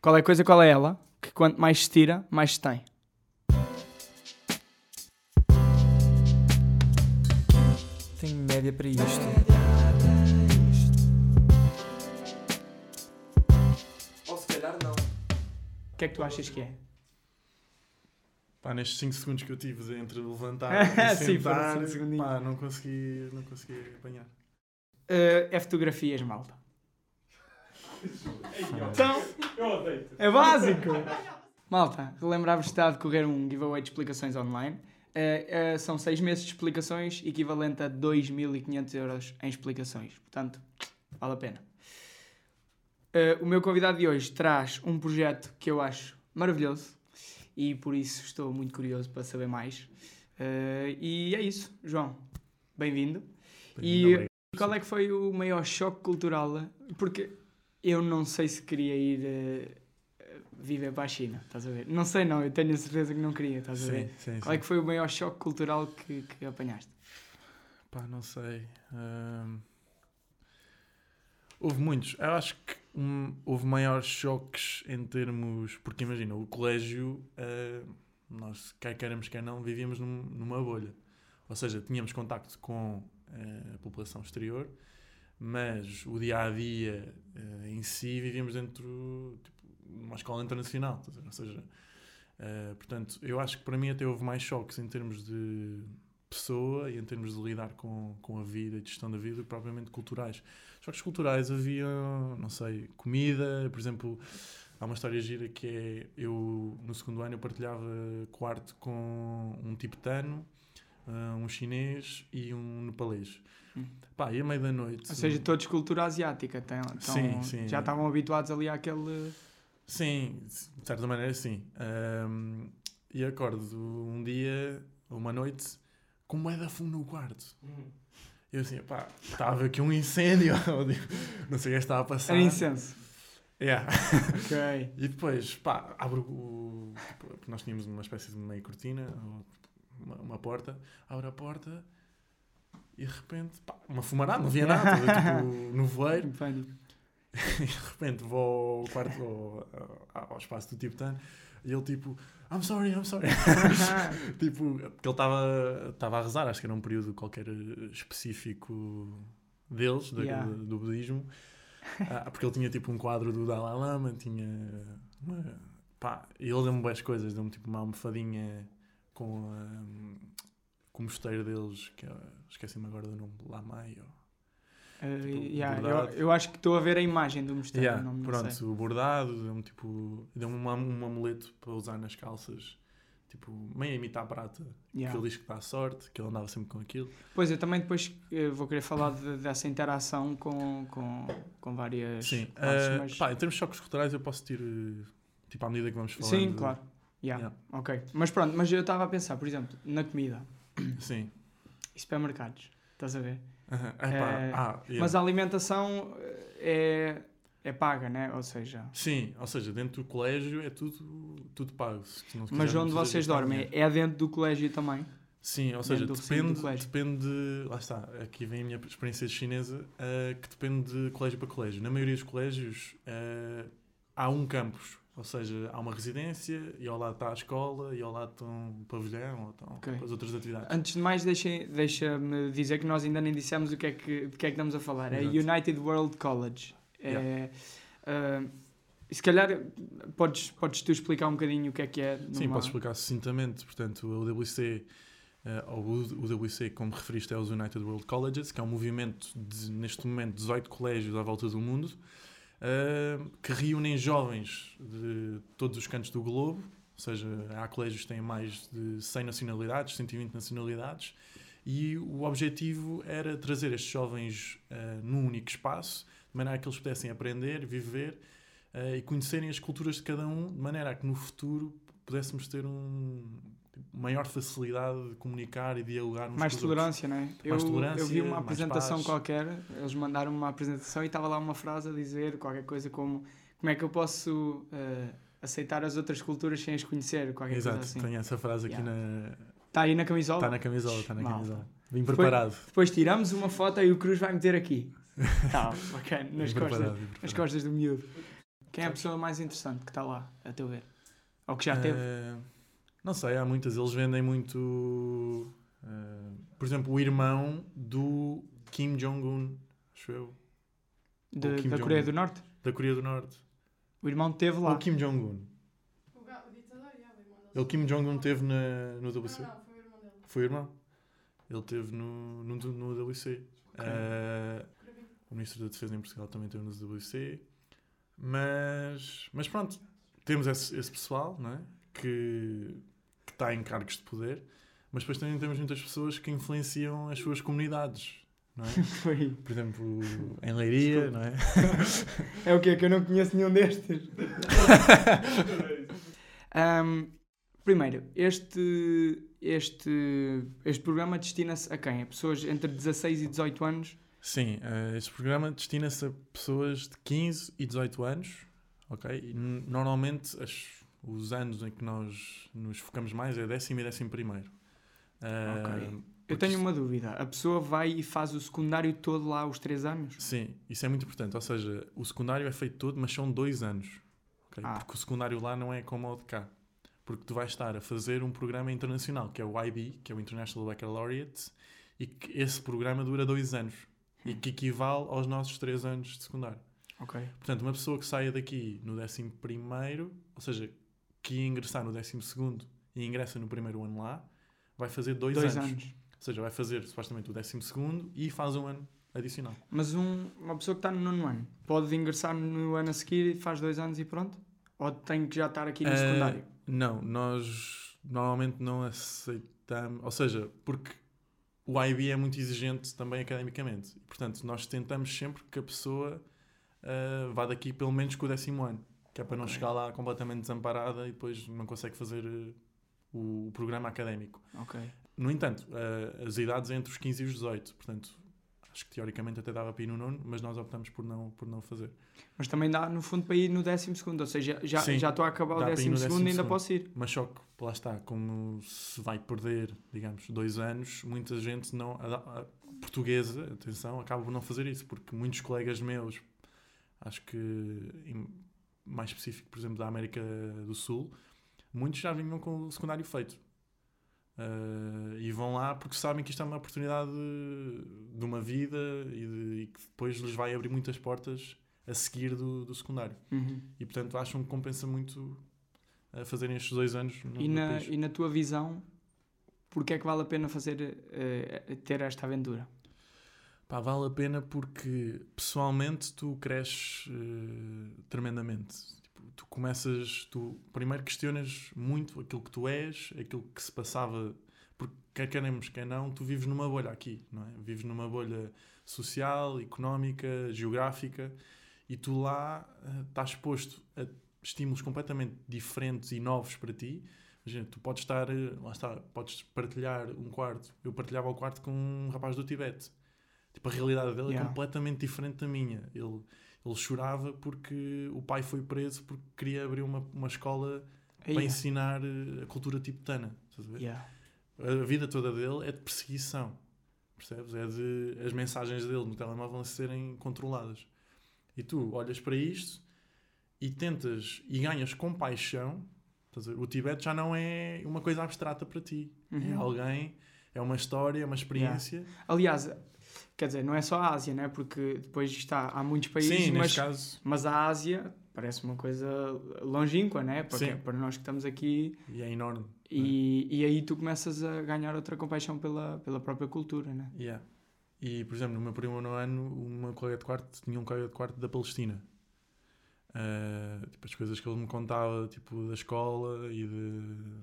Qual é a coisa, qual é ela? Que quanto mais se tira, mais se tem. Tenho média para isto. Ou se calhar não. O que é que tu achas que é? Pá, nestes 5 segundos que eu tive entre levantar e Sim, sentar, segundinhos. pá, não consegui, não consegui apanhar. Uh, é fotografias, malta. Então, é básico. Malta, relembrar-vos que está a decorrer um giveaway de explicações online. Uh, uh, são seis meses de explicações, equivalente a 2.500 euros em explicações. Portanto, vale a pena. Uh, o meu convidado de hoje traz um projeto que eu acho maravilhoso e por isso estou muito curioso para saber mais. Uh, e é isso, João. Bem-vindo. E Obrigado. qual é que foi o maior choque cultural? Porque eu não sei se queria ir eh, viver para a China, estás a ver? Não sei não, eu tenho a certeza que não queria, estás a Sim, ver? sim, Qual é que foi o maior choque cultural que, que apanhaste? Pá, não sei. Houve muitos. Eu acho que hum, houve maiores choques em termos. Porque imagina, o colégio, ah, nós, quer queiramos, quer não, vivíamos num- numa bolha. Ou seja, tínhamos contacto com ah, a população exterior, mas o dia a dia ah, em si vivíamos dentro tipo, uma escola internacional. Ou seja, ah, portanto, eu acho que para mim até houve mais choques em termos de pessoa e em termos de lidar com, com a vida e gestão da vida, propriamente culturais. Choques culturais havia, não sei, comida, por exemplo, há uma história gira que é eu no segundo ano eu partilhava quarto com um tibetano, um chinês e um nepalês. Hum. Pá, e a meio da noite. Ou seja, todos cultura asiática, tão- Sim, sim. já estavam habituados ali àquele... Sim, de certa maneira sim. Ahm, e acordo um dia, uma noite, com moeda fundo no quarto. Eu assim, pá, estava aqui um incêndio. Não sei o que estava a passar. Era incenso. Yeah. Ok. E depois, pá, abro o. tipo, porque nós tínhamos uma espécie de meio cortina, ou uma, uma porta, abro a porta e de repente, pá, uma fumarada, não via nada, tipo no voeiro. Pânico. E de repente vou ao quarto, ao, ao- espaço do tibetano e ele tipo, I'm sorry, I'm sorry. tipo, porque ele estava a rezar, acho que era um período qualquer específico deles, Yeah. do, do budismo. Ah, porque ele tinha tipo um quadro do Dalai Lama, tinha uma, pá, e ele deu-me boas coisas, deu-me tipo uma almofadinha com, ah, com o mosteiro deles, que é, esqueci-me agora do nome, Lamai. Ou... Uh, Tipo, yeah, eu, eu acho que estou a ver a imagem do mosteiro. Yeah, não, não pronto, sei. o bordado, deu-me tipo, deu-me uma- um amuleto para usar nas calças, tipo, meio a imitar prata, Yeah. que ele diz que dá sorte, que ele andava sempre com aquilo. Pois, eu também depois eh, vou querer falar de- dessa interação com, com, com várias Sim, classes, ah, mas- pá, em termos de choques culturais eu posso ter, eh, tipo, à medida que vamos falando. Sim, claro. Yeah. Yeah. Ok. Mas pronto, mas eu estava a pensar, por exemplo, na comida Sim. e supermercados. Estás a ver? Aham, epá, Eh, ah, yeah. Mas a alimentação eh, é, é paga, né? Ou seja, Sim, ou seja, dentro do colégio é tudo, tudo pago. mas onde vocês dormem é dentro do colégio também? Sim, ou seja, depende, depende. Lá está, aqui vem a minha experiência chinesa, eh, que depende de colégio para colégio. Na maioria dos colégios eh, há um campus, ou seja, há uma residência e ao lado está a escola e ao lado estão um pavilhão ou estão Ok. as outras atividades. Antes de mais, deixa-me dizer que nós ainda nem dissemos o que é que, de que é que estamos a falar. É Exato. United World College. É, ah, se calhar podes, podes tu explicar um bocadinho o que é que é. Sim, numa- posso explicar sucintamente. Portanto, a UWC, eh, ou o UWC, como referiste, é os United World Colleges, que é um movimento de, neste momento, 18 colégios à volta do mundo, eh, que reúnem jovens de todos os cantos do globo, ou seja, há colégios que têm mais de 100 nacionalidades, 120 nacionalidades, e o objetivo era trazer estes jovens eh, num único espaço, de maneira que eles pudessem aprender, viver eh, e conhecerem as culturas de cada um, de maneira a que no futuro pudéssemos ter um maior facilidade de comunicar e dialogar uns Mais outros. tolerância, não é? Eu, Mais tolerância, eu vi uma apresentação qualquer, eles mandaram uma apresentação e estava lá uma frase a dizer qualquer coisa como como é que eu posso ah, aceitar as outras culturas sem as conhecer, qualquer Exato, coisa assim. tenho essa frase aqui Yeah. na. Está aí na camisola? Está na camisola, está na camisola. Vim preparado. Depois tiramos uma foto e o Cruz vai meter aqui. Tá, ok, nas costas, nas costas do miúdo. Quem é a pessoa mais interessante que está lá, a teu ver? Ou que já teve? Eh, não sei, há muitas. Eles vendem muito. eh, por exemplo, o irmão do Kim Jong-un, acho eu, De- da Coreia Jong-un. do Norte? da Coreia do Norte. O irmão teve lá. O Kim Jong-un. O, ditador, yeah, o irmão. Ele, Kim Jong-un, teve na, no Não, WC. não, foi o irmão dele. Foi o irmão. Ele teve no, no, no WC. Eh, o Ministro da Defesa em Portugal também teve no WC. Mas, mas pronto, temos esse, esse pessoal não é? Que, que está em cargos de poder, mas depois também temos muitas pessoas que influenciam as suas comunidades. Não é? Foi. Por exemplo, em Leiria, não é? É o quê? Que eu não conheço nenhum destes. Ahm, primeiro, este, este, este programa destina-se a quem? A pessoas entre 16 e 18 anos? Sim, eh, este programa destina-se a pessoas de 15 e 18 anos, ok? E normalmente as- os anos em que nós nos focamos mais é décimo e décimo primeiro. Eh, Ok. Eu tenho uma dúvida. A pessoa vai e faz o secundário todo lá aos 3 anos? Sim, isso é muito importante. Ou seja, o secundário é feito todo, mas são dois anos. ok? Ah. Porque o secundário lá não é como o de cá. Porque tu vais estar a fazer um programa internacional, que é o IB, que é o International Baccalaureate, e que esse programa dura dois anos. E que equivale aos nossos três anos de secundário. Ok. Portanto, uma pessoa que saia daqui no 11 primeiro, ou seja, que ia ingressar no 12 segundo e ingressa no primeiro ano lá, vai fazer dois, Dois anos. anos. Ou seja, vai fazer supostamente o 12 segundo e faz um ano adicional. Mas um- uma pessoa que está no nono ano pode ingressar no ano a seguir e faz dois anos e pronto? Ou tem que já estar aqui no Eh, secundário? Não, nós normalmente não aceitamos, ou seja, porque o IB é muito exigente também academicamente. Portanto, nós tentamos sempre que a pessoa ah, vá daqui pelo menos com o décimo ano, que é para não Ok. chegar lá completamente desamparada e depois não consegue fazer eh, o, programa académico. No entanto, ah, as idades é entre os 15 e os 18, portanto, acho que teoricamente até dava para ir no nono, mas nós optamos por não, por não fazer. Mas também dá, no fundo, para ir no décimo segundo. Ou seja, já, Sim, já estou a acabar o décimo no segundo e ainda décimo posso ir. Mas só que, lá está, como se vai perder, digamos, dois anos, muita gente não. A, a portuguesa, atenção, acaba por não fazer isso, porque muitos colegas meus, acho que em- mais específico, por exemplo, da América do Sul, muitos já vinham com o secundário feito. Ah, e vão lá porque sabem que isto é uma oportunidade de, de uma vida e, de- e que depois lhes vai abrir muitas portas a seguir do, do secundário. Uhum. E portanto acham que compensa muito a fazerem estes dois anos no, E, no na, país. e na tua visão, porque é que vale a pena fazer, eh, ter esta aventura? Pá, vale a pena porque pessoalmente tu cresces eh, tremendamente. Tipo, tu começas, tu primeiro questionas muito aquilo que tu és, aquilo que se passava, porque quer queremos, quer não, tu vives numa bolha aqui, não é? Vives numa bolha social, económica, geográfica e tu lá eh, estás exposto a estímulos completamente diferentes e novos para ti. Imagina, tu podes estar, eh, lá está, podes partilhar um quarto. Eu partilhava o quarto com um rapaz do Tibete. Tipo, a realidade dele é Yeah. completamente diferente da minha. Ele, ele chorava porque o pai foi preso porque queria abrir uma, uma escola Aí, para ensinar eh, a cultura tibetana. Estás a ver? yeah. A vida toda dele é de perseguição. Percebes? É de as mensagens dele no telemóvel serem controladas. E tu olhas para isto e tentas e ganhas compaixão. O Tibete já não é uma coisa abstrata para ti. É Uhum. alguém, é uma história, é uma experiência. Aliás, quer dizer, não é só a Ásia, né? porque depois está, há muitos países, Sim, mas, caso. mas a Ásia parece uma coisa longínqua, né? Sim. para nós que estamos aqui. E é enorme. E, e aí tu começas a ganhar outra compaixão pela, pela própria cultura, né? Yeah. E, por exemplo, no meu primeiro ano, uma colega de quarto tinha um colega de quarto da Palestina. Ah, tipo, as coisas que ele me contava, tipo, da escola e de,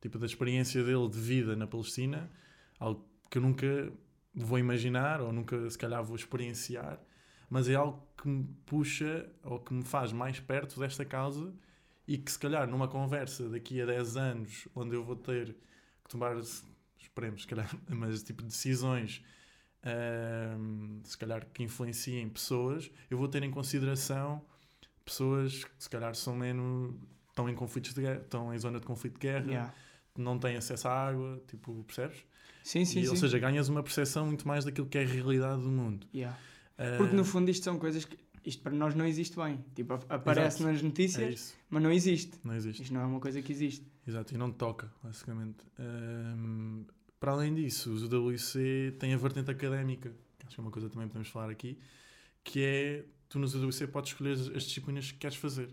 tipo, da experiência dele de vida na Palestina, algo que eu nunca vou imaginar ou nunca, se calhar, vou experienciar, mas é algo que me puxa ou que me faz mais perto desta causa e que, se calhar, numa conversa daqui a 10 anos, onde eu vou ter que tomar, esperemos, se calhar, mas tipo, decisões ahm, se calhar que influenciem pessoas, eu vou ter em consideração pessoas que se calhar são menos estão em conflitos de guerra, estão em zona de conflito de guerra, Yeah. não têm acesso à água, tipo, percebes? Sim, sim, E, sim. Ou seja, ganhas uma percepção muito mais daquilo que é a realidade do mundo. Yeah. Ah, Porque no fundo isto são coisas que isto para nós não existe bem. Tipo, ap- aparece Exato. nas É notícias, isso. mas não existe. Não existe. Isto não é uma coisa que existe. Exato, e não toca, basicamente. Ahm, para além disso, os UWC têm a vertente académica, que acho que é uma coisa que também podemos falar aqui, que é, tu nos UWC podes escolher as disciplinas que queres fazer.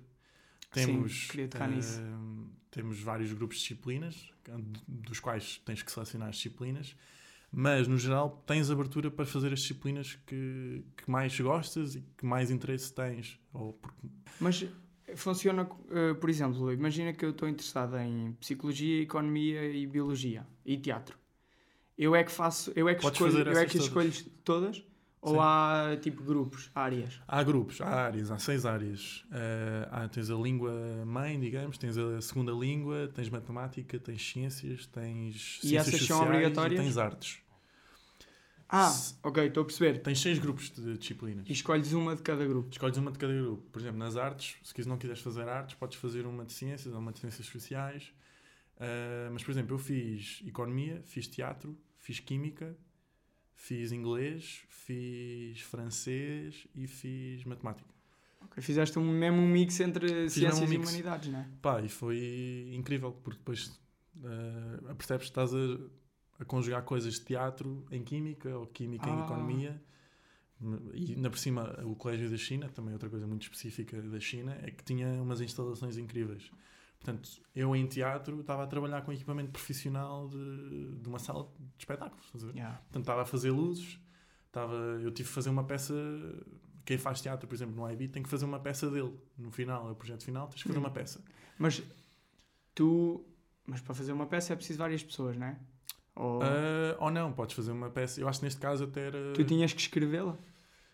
Temos, queria tocar nisso. ahm, temos vários grupos de disciplinas, dos quais tens que selecionar as disciplinas, mas, no geral, tens abertura para fazer as disciplinas que, que mais gostas e que mais interesse tens. Ou porque Mas funciona, eh, por exemplo, imagina que eu estou interessado em psicologia, economia e biologia e teatro. Eu é que faço, eu é que Podes escolho, eu é que escolho todas? Ou Sim. há tipo grupos, áreas? Há grupos, há áreas, há seis áreas. Eh, há, tens a língua mãe, digamos, tens a segunda língua, tens matemática, tens ciências, tens E ciências essas são obrigatórias? e tens artes. Ah, Se- ok, estou a perceber. Tens seis grupos de disciplinas. E escolhes uma de cada grupo. Escolhes uma de cada grupo. Por exemplo, nas artes, se não quiseres fazer artes, podes fazer uma de ciências ou uma de ciências sociais. Eh, mas, por exemplo, eu fiz economia, fiz teatro, fiz química, fiz inglês, fiz francês e fiz matemática. Ok, Fizeste um, mesmo um mix entre um ciências e mix. humanidades, não é? Pá, e foi incrível, porque depois uh, percebes que estás a, a conjugar coisas de teatro em química ou química em Ah. economia. E ainda por cima, o Colégio da China, também outra coisa muito específica da China, é que tinha umas instalações incríveis. Portanto, eu em teatro estava a trabalhar com equipamento profissional de, de uma sala de espetáculos. Yeah. Portanto, estava a fazer luzes, estava, eu tive que fazer uma peça. Quem faz teatro, por exemplo, no IB, tem que fazer uma peça dele. No final, é o projeto final, tens que fazer uma peça. Mas tu. Mas para fazer uma peça é preciso várias pessoas, não é? Ou Ah, ou não, podes fazer uma peça. Eu acho que neste caso até era. tu tinhas que escrevê-la?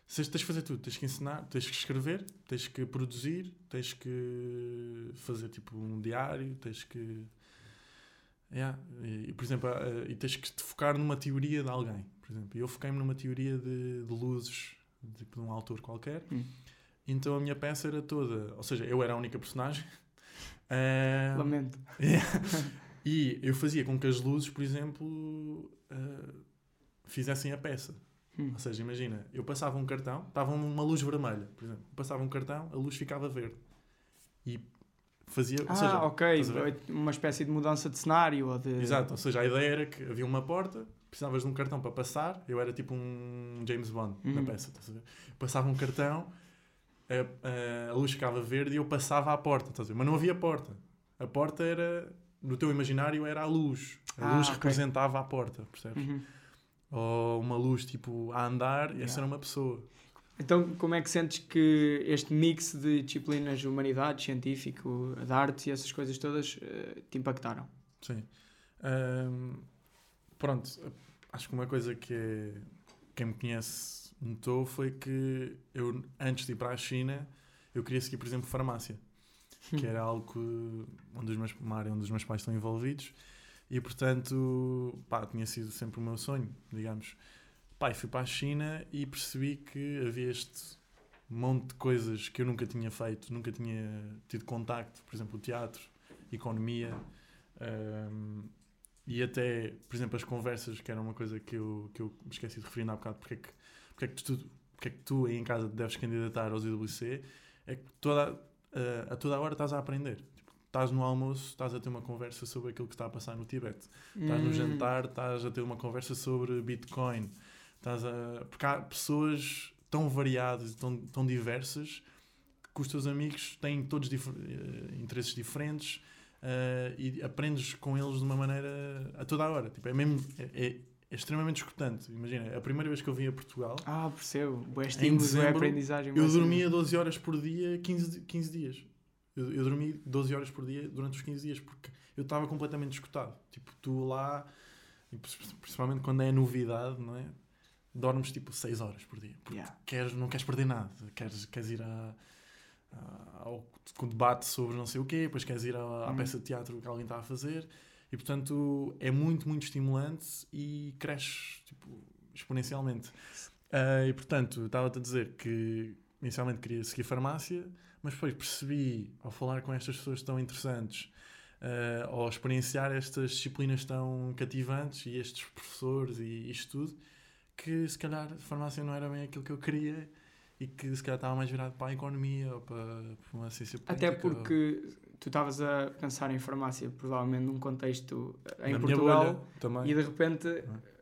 Se tens de fazer tudo, tens que ensinar, tens que escrever, tens que produzir, tens que fazer tipo um diário, tens que. Yeah. E, por exemplo, ah, e tens que te focar numa teoria de alguém. Por exemplo, eu foquei-me numa teoria de, de luzes tipo, de um autor qualquer. Hum. Então a minha peça era toda. Ou seja, eu era a única personagem. Ah, Lamento. e eu fazia com que as luzes, por exemplo, ah, fizessem a peça. Hum. Ou seja, imagina, eu passava um cartão, estava uma luz vermelha, por exemplo. Passava um cartão, a luz ficava verde. E fazia. Ah, seja, ok. Uma espécie de mudança de cenário ou de. Exato, ou seja, a ideia era que havia uma porta, precisavas de um cartão para passar. Eu era tipo um James Bond na Uhum. peça, estás a ver? Passava um cartão, a, a- luz ficava verde e eu passava à porta, estás a ver? Mas não havia porta. A porta era. No teu imaginário era a luz. A Ah, luz ok. representava a porta, percebes? Uhum. Ou uma luz tipo a andar, Yeah. essa era uma pessoa. Então, como é que sentes que este mix de disciplinas de humanidade, científico, de artes e essas coisas todas eh, te impactaram? Sim. Ahm, pronto, acho que uma coisa que é- quem me conhece notou foi que eu, antes de ir para a China, eu queria seguir, por exemplo, farmácia, que era algo que, onde os meus, uma área onde os meus pais estão envolvidos, e portanto, pá, tinha sido sempre o meu sonho, digamos. Pá, fui para a China e percebi que havia este monte de coisas que eu nunca tinha feito, nunca tinha tido contacto, por exemplo, o teatro, economia, um, e até, por exemplo, as conversas, que era uma coisa que eu, que eu me esqueci de referir há bocado, porque é que, porque é que, tu, porque é que tu aí em casa deves candidatar aos IWC, é que toda, a, a toda a hora estás a aprender. Estás no almoço, estás a ter uma conversa sobre aquilo que está a passar no Tibete. Estás no Hum, jantar, estás a ter uma conversa sobre Bitcoin. Estás a... Porque há pessoas tão variadas tão, tão diversas que os teus amigos têm todos difer- eh, interesses diferentes eh, e aprendes com eles de uma maneira a toda a hora. Tipo, é mesmo... É, é- é extremamente escutante. Imagina, a primeira vez que eu vim a Portugal, Ah, percebo. Boa Em estímulo, boa dezembro, aprendizagem. eu dormia 12 horas por dia, 15, di- 15 dias. Eu, eu dormi 12 horas por dia durante os 15 dias porque eu estava completamente escutado. Tipo, tu lá, pr- principalmente quando é novidade, não é? Dormes tipo 6 horas por dia. Porque Yeah. queres, não queres perder nada. Queres, queres ir a, a- ao com debate sobre não sei o quê, depois queres ir à, à Uhum. peça de teatro que alguém está a fazer. E portanto é muito, muito estimulante e cresces tipo, exponencialmente. Ah, e portanto, estava-te a dizer que inicialmente queria seguir farmácia, mas depois percebi, ao falar com estas pessoas tão interessantes, ah, ao experienciar estas disciplinas tão cativantes e estes professores e isto tudo, que se calhar farmácia não era bem aquilo que eu queria e que se calhar estava mais virado para a economia ou para, para uma ciência política. Até porque tu estavas a pensar em farmácia, provavelmente num contexto ou- em Na Portugal, bolha e de repente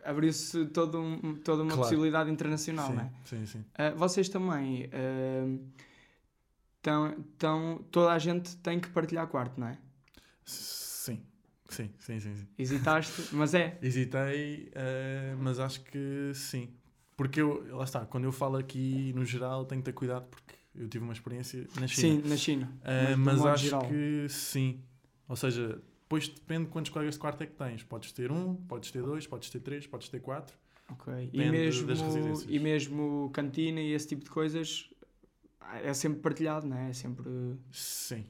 abriu-se todo um- toda uma Claro. possibilidade internacional, sim, não é? sim, sim. Ah, vocês também. ah, tão, tão, toda a gente tem que partilhar quarto, não é? Sim, sim, sim, sim. sim. Hesitaste, mas é. Hesitei, eh, mas acho que sim. Porque eu, lá está, quando eu falo aqui no geral, tenho que ter cuidado porque eu tive uma experiência na China. Sim, na China. Do mas modo acho geral. que sim. Ou seja, depois depende de quantos colegas de quarto é que tens. Podes ter um, podes ter dois, podes ter três, podes ter quatro. Ok. E mesmo, e mesmo cantina e esse tipo de coisas é sempre partilhado, não é? É sempre. Sim.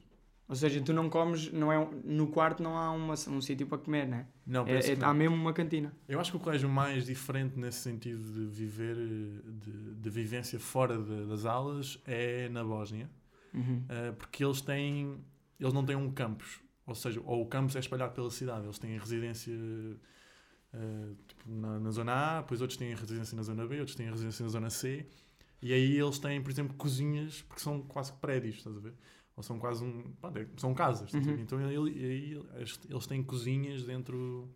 Ou seja, tu não comes, não é, no quarto não há uma, um sítio para comer, né? Não, É, é, que há mesmo uma cantina. Eu acho que o colégio mais diferente nesse sentido de viver, de, de vivência fora de- das aulas é na Bósnia. Uhum. Uh, porque eles têm eles não têm um campus ou seja ou o campus é espalhado pela cidade eles têm residência uh, tipo, na, na zona A depois outros têm residência na zona B outros têm residência na zona C e aí eles têm por exemplo cozinhas porque são quase prédios estás a ver ou são quase um pá, são casas estás a ver? Uhum. então ele, aí eles- têm cozinhas dentro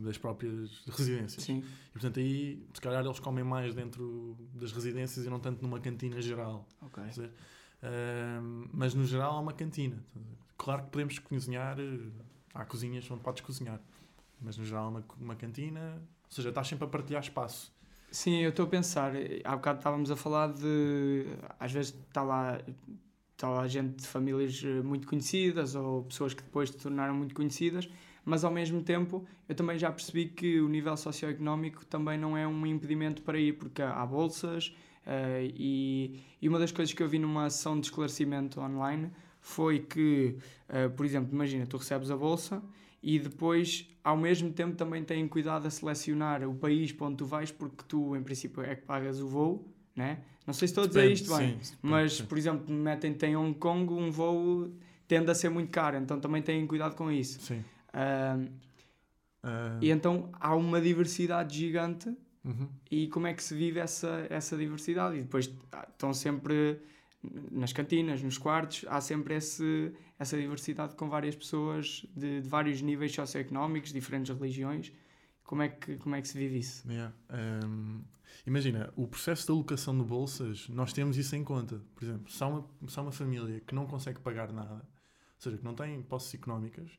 das próprias residências Sim. e portanto aí se calhar eles comem mais dentro das residências e não tanto numa cantina geral Ok. Ahm, mas no geral há uma cantina. Claro que podemos cozinhar, há cozinhas onde podes cozinhar, mas no geral há uma, uma cantina, ou seja, estás sempre a partilhar espaço. Sim, eu estou a pensar, há bocado estávamos a falar de. Às vezes está lá, está lá gente de famílias eh, muito conhecidas ou pessoas que depois se tornaram muito conhecidas, mas ao mesmo tempo eu também já percebi que o nível socioeconómico também não é um impedimento para ir, porque há bolsas eh, e, e uma das coisas que eu vi numa ação de esclarecimento online foi que, eh, por exemplo, imagina, tu recebes a bolsa e depois, ao mesmo tempo, também têm cuidado a selecionar o país para onde tu vais, porque tu, em princípio, é que pagas o voo, né? Não sei se estou a dizer Depende, isto bem, sim, depende, mas, sim. por exemplo, metem-te em Hong Kong, um voo tende a ser muito caro, então também têm cuidado com isso. Sim. Ah, e então há uma diversidade gigante uhum. e como é que se vive essa, essa diversidade? E depois ah, estão sempre nas cantinas, nos quartos, há sempre esse, essa diversidade com várias pessoas de, de vários níveis socioeconómicos, diferentes religiões. Como é que, como é que se vive isso? Yeah. Ahm, imagina, o processo de alocação de bolsas, nós temos isso em conta. Por exemplo, se há uma, se há uma família que não consegue pagar nada, ou seja, que não tem posses económicas,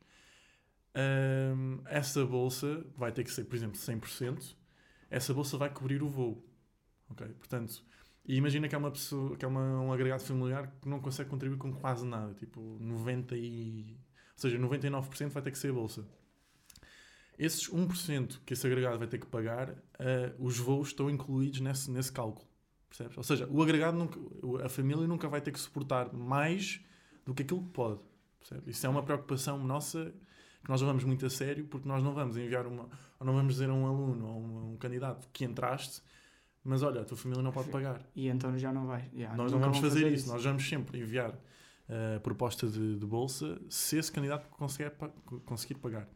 ahm, essa bolsa vai ter que ser, por exemplo, 100%. Essa bolsa vai cobrir o voo. Ok? Portanto, e imagina que é uma pessoa, que é uma, um agregado familiar que não consegue contribuir com quase nada, tipo 90 e, ou seja, 99% vai ter que ser a bolsa. Esses 1% que esse agregado vai ter que pagar, eh, os voos estão incluídos nesse, nesse cálculo. Percebes? Ou seja, o agregado, nunca, a família nunca vai ter que suportar mais do que aquilo que pode. Percebes? Isso é uma preocupação nossa que nós levamos muito a sério, porque nós não vamos enviar uma, ou não vamos dizer a um aluno ou um, um candidato que entraste, mas olha, a tua família não pode pagar. E então já não vai. já, Nós não vamos vão fazer, isso. Nós vamos sempre enviar a proposta de, de bolsa se esse candidato conseguir, conseguir pagar.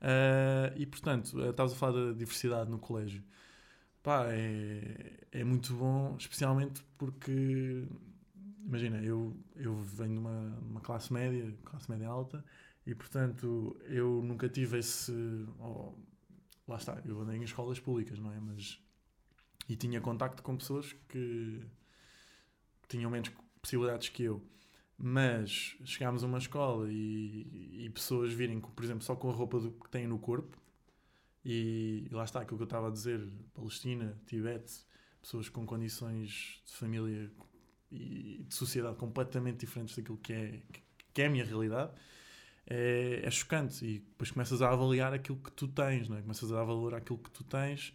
Eh, e portanto, eh, estavas a falar da diversidade no colégio. Pá, é, é muito bom, especialmente porque, imagina, eu, eu venho de uma, uma classe média, classe média alta, e portanto eu nunca tive esse. oh, lá está, eu andei em escolas públicas, não é? Mas. E tinha contacto com pessoas que tinham menos possibilidades que eu. Mas chegámos a uma escola e, e pessoas virem, por exemplo, só com a roupa do, que têm no corpo, e, e lá está aquilo que eu estava a dizer: Palestina, Tibete, pessoas com condições de família e de sociedade completamente diferentes daquilo que é, que é a minha realidade. É, é chocante e depois começas a avaliar aquilo que tu tens, não é? começas a dar valor àquilo que tu tens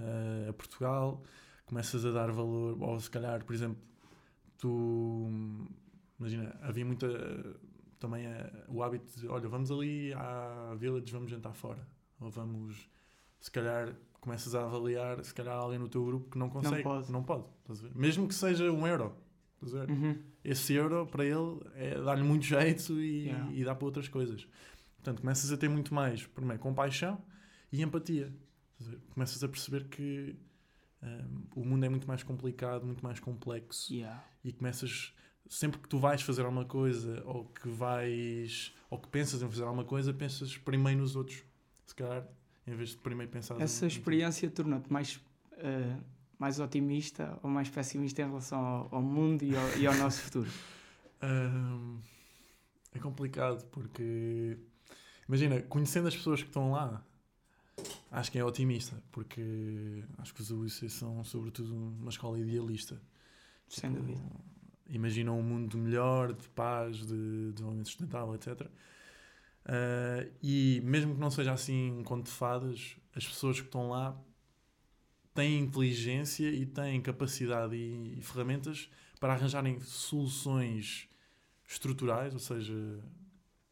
eh, a Portugal, começas a dar valor, ou se calhar, por exemplo, tu imagina, havia muita também eh, o hábito de olha, vamos ali à Village, vamos jantar fora, ou vamos se calhar começas a avaliar se calhar alguém no teu grupo que não consegue, pode. não pode a ver? mesmo que seja um euro? Uhum. esse euro para ele é dar-lhe muito jeito e, Yeah. e dá para outras coisas. Portanto, começas a ter muito mais, primeiro, compaixão e empatia. Dizer, Começas a perceber que um, o mundo é muito mais complicado, muito mais complexo Yeah. e começas sempre que tu vais fazer alguma coisa ou que vais ou que pensas em fazer alguma coisa, pensas primeiro nos outros. Se calhar, em vez de primeiro pensar Essa experiência tornou-te mais, eh, mais otimista ou mais pessimista em relação ao, ao mundo e ao, e ao nosso futuro? Hum, é complicado porque imagina, conhecendo as pessoas que estão lá, acho que é otimista, porque acho que os UIC são sobretudo uma escola idealista. Sem Tipo, dúvida. Imaginam um mundo melhor, de paz, de desenvolvimento sustentável, etc. Ah, e mesmo que não seja assim um conto de fadas, as pessoas que estão lá têm inteligência e têm capacidade e, e ferramentas para arranjarem soluções estruturais, ou seja,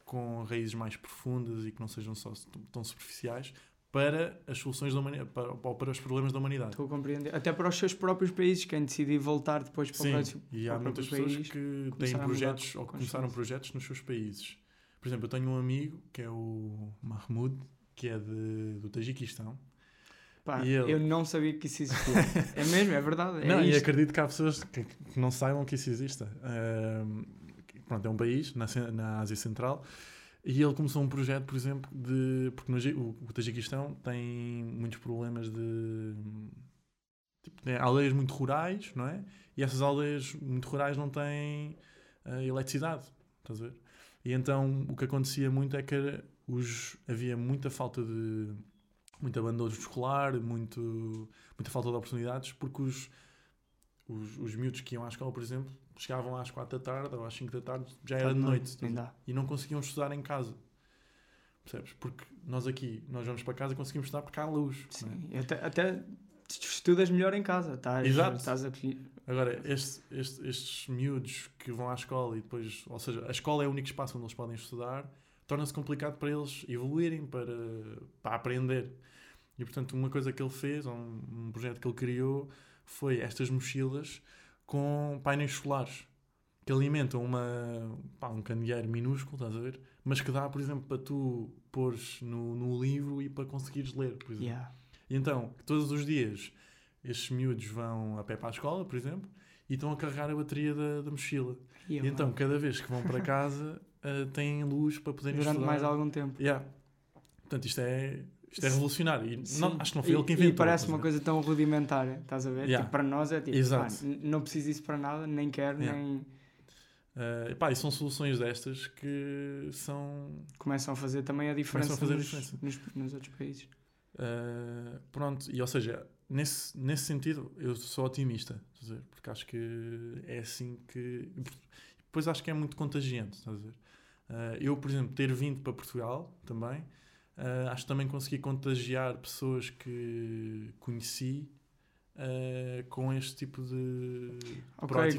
com raízes mais profundas e que não sejam só tão superficiais, para as soluções da humanidade, para, para os problemas da humanidade. Estou a compreender. Até para os seus próprios países, quem decidir voltar depois para o Sim, próximo. e para há o muitas pessoas país, que têm projetos ou que começaram projetos nos seus países. Por exemplo, eu tenho um amigo que é o Mahmoud, que é de, do Tajiquistão. Pá, E ele- Eu não sabia que isso existia. é mesmo, é verdade. É não, e isto. acredito que há pessoas que, que não saibam que isso exista. Ahm, pronto, é um país na, na Ásia Central e ele começou um projeto, por exemplo, de. Porque no, o, o Tajiquistão tem muitos problemas de. Tipo, tem aldeias muito rurais, não é? E essas aldeias muito rurais não têm ah, eletricidade, estás a ver? E então o que acontecia muito é que os, havia muita falta de. muito abandono escolar, muito, muita falta de oportunidades, porque os, os, os miúdos que iam à escola, por exemplo, chegavam às 4 da tarde ou às 5 da tarde, já era de noite. dá. e não conseguiam estudar em casa. Percebes? Porque nós aqui, nós vamos para casa e conseguimos estudar porque há luz. não é? Sim. Até, até estudas melhor em casa. Estás, Exato. estás a... Agora, este- este- estes miúdos que vão à escola e depois, ou seja, a escola é o único espaço onde eles podem estudar, torna-se complicado para eles evoluírem, para, para aprender. E portanto, uma coisa que ele fez, um, um projeto que ele criou, foi estas mochilas com painéis solares que alimentam uma, pá, um candeeiro minúsculo, estás a ver? Mas que dá, por exemplo, para tu pôres no, no livro e para conseguires ler, por exemplo. Yeah. E então, todos os dias, estes miúdos vão a pé para a escola, por exemplo, e estão a carregar a bateria da, da mochila. E E então, cada vez que vão para casa, eh, têm luz para poderem durante estudar. mais algum tempo. Yeah. Portanto, isto é, isto é revolucionário. E não- acho que não foi E- ele que inventou. E parece uma coisa tão rudimentar, estás a ver? Yeah. Tipo, para nós é tipo, Exato. não preciso disso para nada, nem quero, Yeah. nem Eh, pá, e são soluções destas que são. começam a fazer também a diferença, a fazer nos, diferença. Nos, nos outros países. eh, pronto, e ou seja, nesse, nesse sentido, eu sou otimista, estás a ver? porque acho que é assim que. Depois acho que é muito contagiante, estás a ver? Eh, eu, por exemplo, ter vindo para Portugal também, eh, acho que também consegui contagiar pessoas que conheci eh, com este tipo de Ok, proatividade.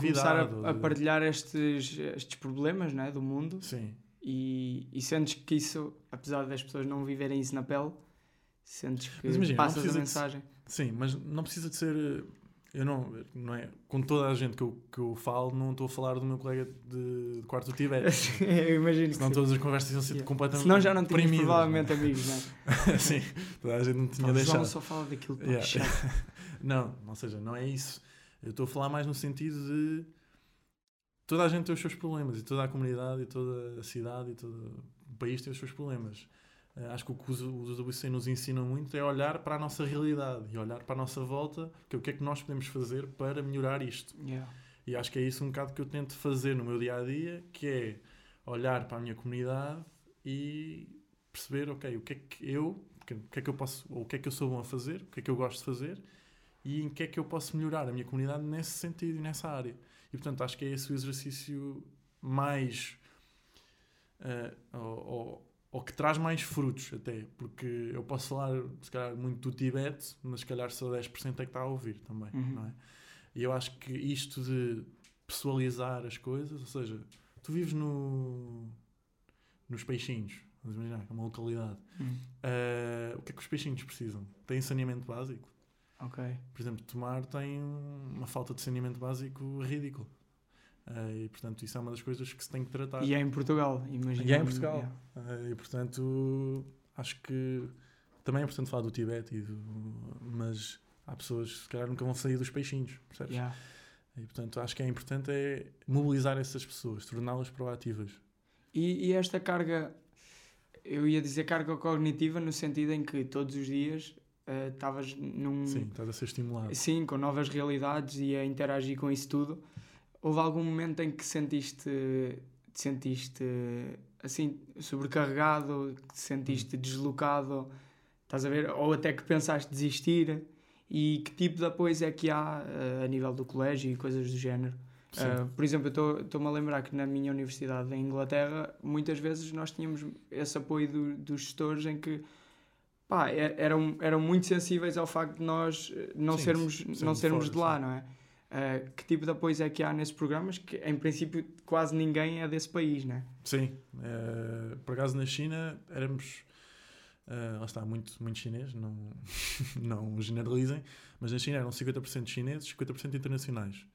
começar a, a de- partilhar estes, estes problemas né, do mundo Sim, e, e sentes que isso, apesar das pessoas não viverem isso na pele, sentes que imagina, passas a precisa de- mensagem. sim, mas não precisa de ser. Eu não, não é. Com toda a gente que eu, que eu falo, não estou a falar do meu colega de, de quarto do Tibete. Eu imagino que Senão sim. todas as conversas iam ser Yeah. completamente. Senão já não tinhas deprimidas, provavelmente não amigos, né? é? Sim, toda a gente não tinha Pá, o João deixado. só fala daquilo que Yeah. Não, ou seja, não é isso. Eu estou a falar mais no sentido de toda a gente tem os seus problemas e toda a comunidade e toda a cidade e todo o país tem os seus problemas. Eh, acho que o que os, os WC nos ensinam muito é olhar para a nossa realidade e olhar para a nossa volta, que é o que é que nós podemos fazer para melhorar isto. Yeah. E acho que é isso um bocado que eu tento fazer no meu dia a dia, que é olhar para a minha comunidade e perceber, ok, o que é que eu, o que é que eu posso, ou o que é que eu sou bom a fazer, o que é que eu gosto de fazer e em que é que eu posso melhorar a minha comunidade nesse sentido e nessa área. E portanto acho que é esse o exercício mais eh, ou, ou- que traz mais frutos até, porque eu posso falar se calhar muito do Tibete, mas se calhar só 10% é que está a ouvir também, Uhum. não é? E eu acho que isto de pessoalizar as coisas, ou seja, tu vives no, nos peixinhos, vamos imaginar, que é uma localidade. Hum, Ah, o que é que os peixinhos precisam? Têm saneamento básico. ok. Por exemplo, Tomar tem uma falta de saneamento básico ridículo. Ah, e portanto, isso é uma das coisas que se tem que tratar. E é em Portugal, imagina. E é em Portugal. Yeah. Ah, e portanto, acho que também é importante falar do Tibete, e do- mas há pessoas que se calhar nunca vão sair dos peixinhos, percebes? Yeah. E portanto acho que é importante é mobilizar essas pessoas, torná-las proativas. E, e esta carga, eu ia dizer carga cognitiva no sentido em que todos os dias eh, estavas num. Sim, estás a ser estimulado. Sim, com novas realidades e a interagir com isso tudo. Houve algum momento em que sentiste, te sentiste assim sobrecarregado, que te sentiste Hum. deslocado, estás a ver? Ou até que pensaste desistir? E que tipo de apoios é que há eh, a nível do colégio e coisas do género? Uh, por exemplo, eu estou-me a lembrar que na minha universidade em Inglaterra, muitas vezes nós tínhamos esse apoio do- dos gestores em que pá, e- eram, eram muito sensíveis ao facto de nós eh, não Sim, sermos, não sermos fora, de lá, não é? Uh, que tipo de apoios é que há nesses programas? Que em princípio quase ninguém é desse país, não é? Sim, eh, por acaso na China éramos, eh, lá está, muito, muito chinês, não, não generalizem, mas na China eram 50% chineses, 50% internacionais.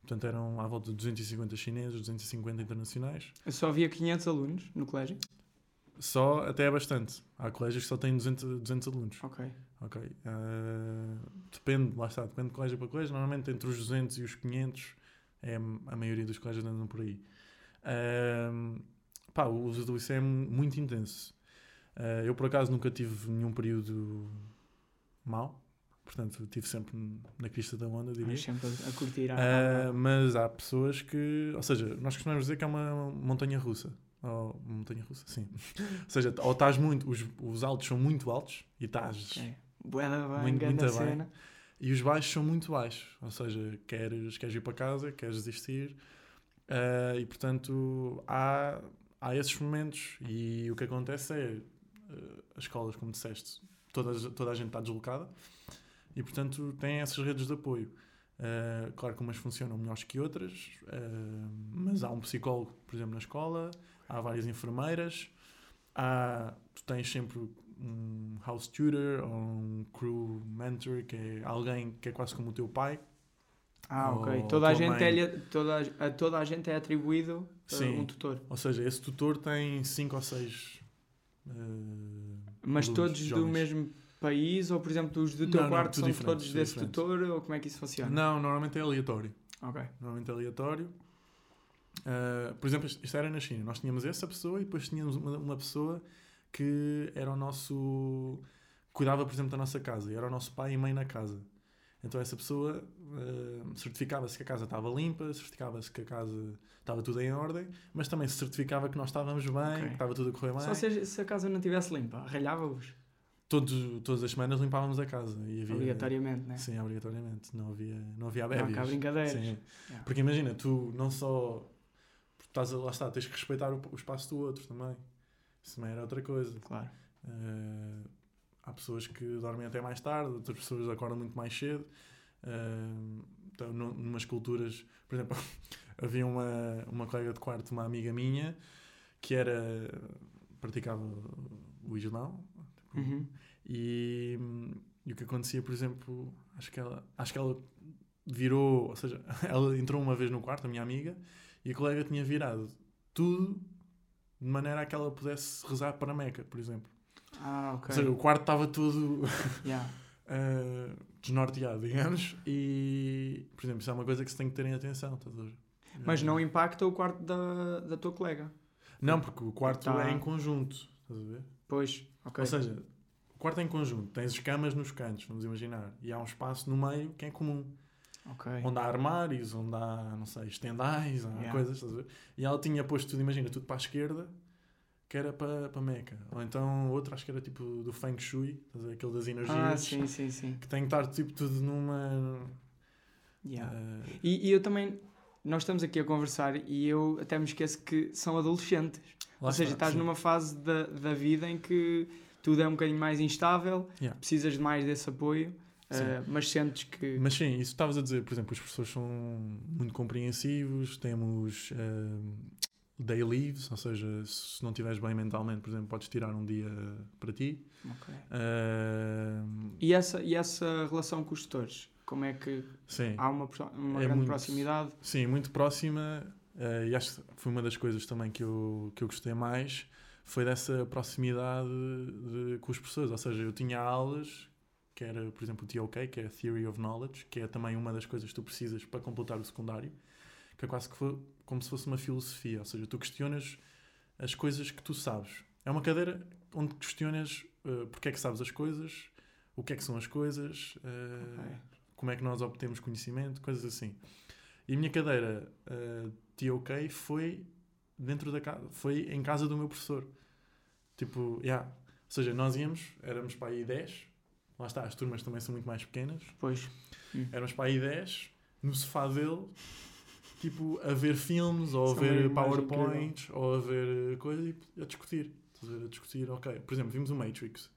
Portanto, eram à volta de 250 chineses, 250 internacionais. Só havia 500 alunos no colégio. Só até é bastante. Há colégios que só têm 200, 200 alunos. Ok. Ok. Eh, depende, lá está, depende de colégio para colégio. Normalmente entre os 200 e os 500 é a maioria dos colégios andam por aí. Ehm, pá, o uso do IC é muito intenso. Eh, eu por acaso nunca tive nenhum período mau. Portanto, estive sempre na crista da onda, diria. Mas sempre a, curtir a Ah, mas há pessoas que, ou seja, nós costumamos dizer que é uma montanha russa. Ou montanha russa, sim. ou seja, ou estás muito, os, os altos são muito altos e estás Ok. Bué da bem, Muito- muito bem. cena. e os baixos são muito baixos. Ou seja, queres, queres ir para casa, queres desistir. Ah, e portanto há, há esses momentos. E o que acontece é ah, as escolas, como disseste, toda, toda a gente está deslocada e portanto têm essas redes de apoio. Ah, claro que umas funcionam melhores que outras, ah, mas há um psicólogo, por exemplo, na escola, há várias enfermeiras, há, tu tens sempre um house tutor ou um crew mentor, que é alguém que é quase como o teu pai. Ah, ok. Toda a, gente mãe. é, toda, a, toda a gente é atribuído uh, Sim. um tutor. Ou seja, esse tutor tem cinco ou seis. ah, Mas todos do jovens. mesmo país, ou por exemplo, os do teu Não, não, quarto tudo são todos desse diferente. tutor, ou como é que isso funciona? Não, normalmente é aleatório. Ok. Normalmente é aleatório. Ah, por exemplo, isto isto era na China. Nós tínhamos essa pessoa e depois tínhamos uma, uma pessoa que era o nosso. cuidava, por exemplo, da nossa casa. E era o nosso pai e mãe na casa. Então essa pessoa ah, certificava-se que a casa estava limpa, certificava-se que a casa estava tudo em ordem, mas também se certificava que nós estávamos bem, Ok. que estava tudo a correr bem. Só se, se a casa não estivesse limpa, ralhava-vos, todas as semanas limpávamos a casa. E havia, obrigatoriamente, né? Sim, obrigatoriamente. Não havia, não havia Não bébias. cá brincadeiras. Sim. Yeah. Porque imagina, tu não só estás lá está, tens que respeitar o, o espaço do outro também. Isso também era outra coisa. Claro. Eh, há pessoas que dormem até mais tarde, outras pessoas acordam muito mais cedo. Eh, então, nu- numas culturas, por exemplo, havia uma, uma colega de quarto, uma amiga minha, que era praticava o islão. tipo, Uhum. e, e o que acontecia, por exemplo, acho que ela, acho que ela virou, ou seja, ela entrou uma vez no quarto, a minha amiga, e a colega tinha virado tudo de maneira a que ela pudesse rezar para Meca, por exemplo. Ah, ok. Ou seja, o quarto estava todo Yeah. uh, desnorteado, digamos, e, por exemplo, isso é uma coisa que se tem que ter em atenção, estás a ver? Mas Eh, não impacta o quarto da, da tua colega. Não, porque o quarto Tá. é em conjunto, estás a ver? Pois, ok. Ou seja, o quarto é em conjunto, tens as camas nos cantos, vamos imaginar, e há um espaço no meio que é comum, ok. onde há armários, onde há, não sei, estendais, Yeah. coisas, estás a ver? E ela tinha posto tudo, imagina, tudo para a esquerda, que era para, para Meca. Ou então outro, acho que era tipo do Feng Shui, estás a ver? Aquele das energias, Ah, sim, sim, sim. que tem que estar tipo tudo numa. Yeah. eh, E, e eu também, nós estamos aqui a conversar e eu até me esqueço que são adolescentes. lá Ou seja, está, estás sim. numa fase da, da vida em que tudo é um bocadinho mais instável, Yeah. precisas de mais desse apoio, Eh, mas sentes que. Mas sim, isso estavas a dizer, por exemplo, os professores são muito compreensivos, temos eh, day leaves, ou seja, se não estiveres bem mentalmente, por exemplo, podes tirar um dia para ti. Ok. Eh, E, essa, e essa relação com os tutores? Como é que sim. há uma, uma É grande muito- proximidade? Sim, muito próxima. e acho que foi uma das coisas também que eu, que eu gostei mais. Foi dessa proximidade de- com os professores. Ou seja, eu tinha aulas que era, por exemplo, o TOK, que é a Theory of Knowledge, que é também uma das coisas que tu precisas para completar o secundário, que é quase que foi, como se fosse uma filosofia, ou seja, tu questionas as coisas que tu sabes. É uma cadeira onde questionas uh, porque é que sabes as coisas, o que é que são as coisas, uh, Ok. como é que nós obtemos conhecimento, coisas assim. E a minha cadeira uh, TOK foi dentro da casa, foi em casa do meu professor. Tipo, yeah. ou seja, nós íamos, éramos para aí 10, lá está, as turmas também são muito mais pequenas, Pois. éramos para aí 10, no sofá dele, tipo, a ver filmes, ou a Isso é ver PowerPoints, ou a ver coisas, e a discutir. A discutir, ok. Por exemplo, vimos o Matrix,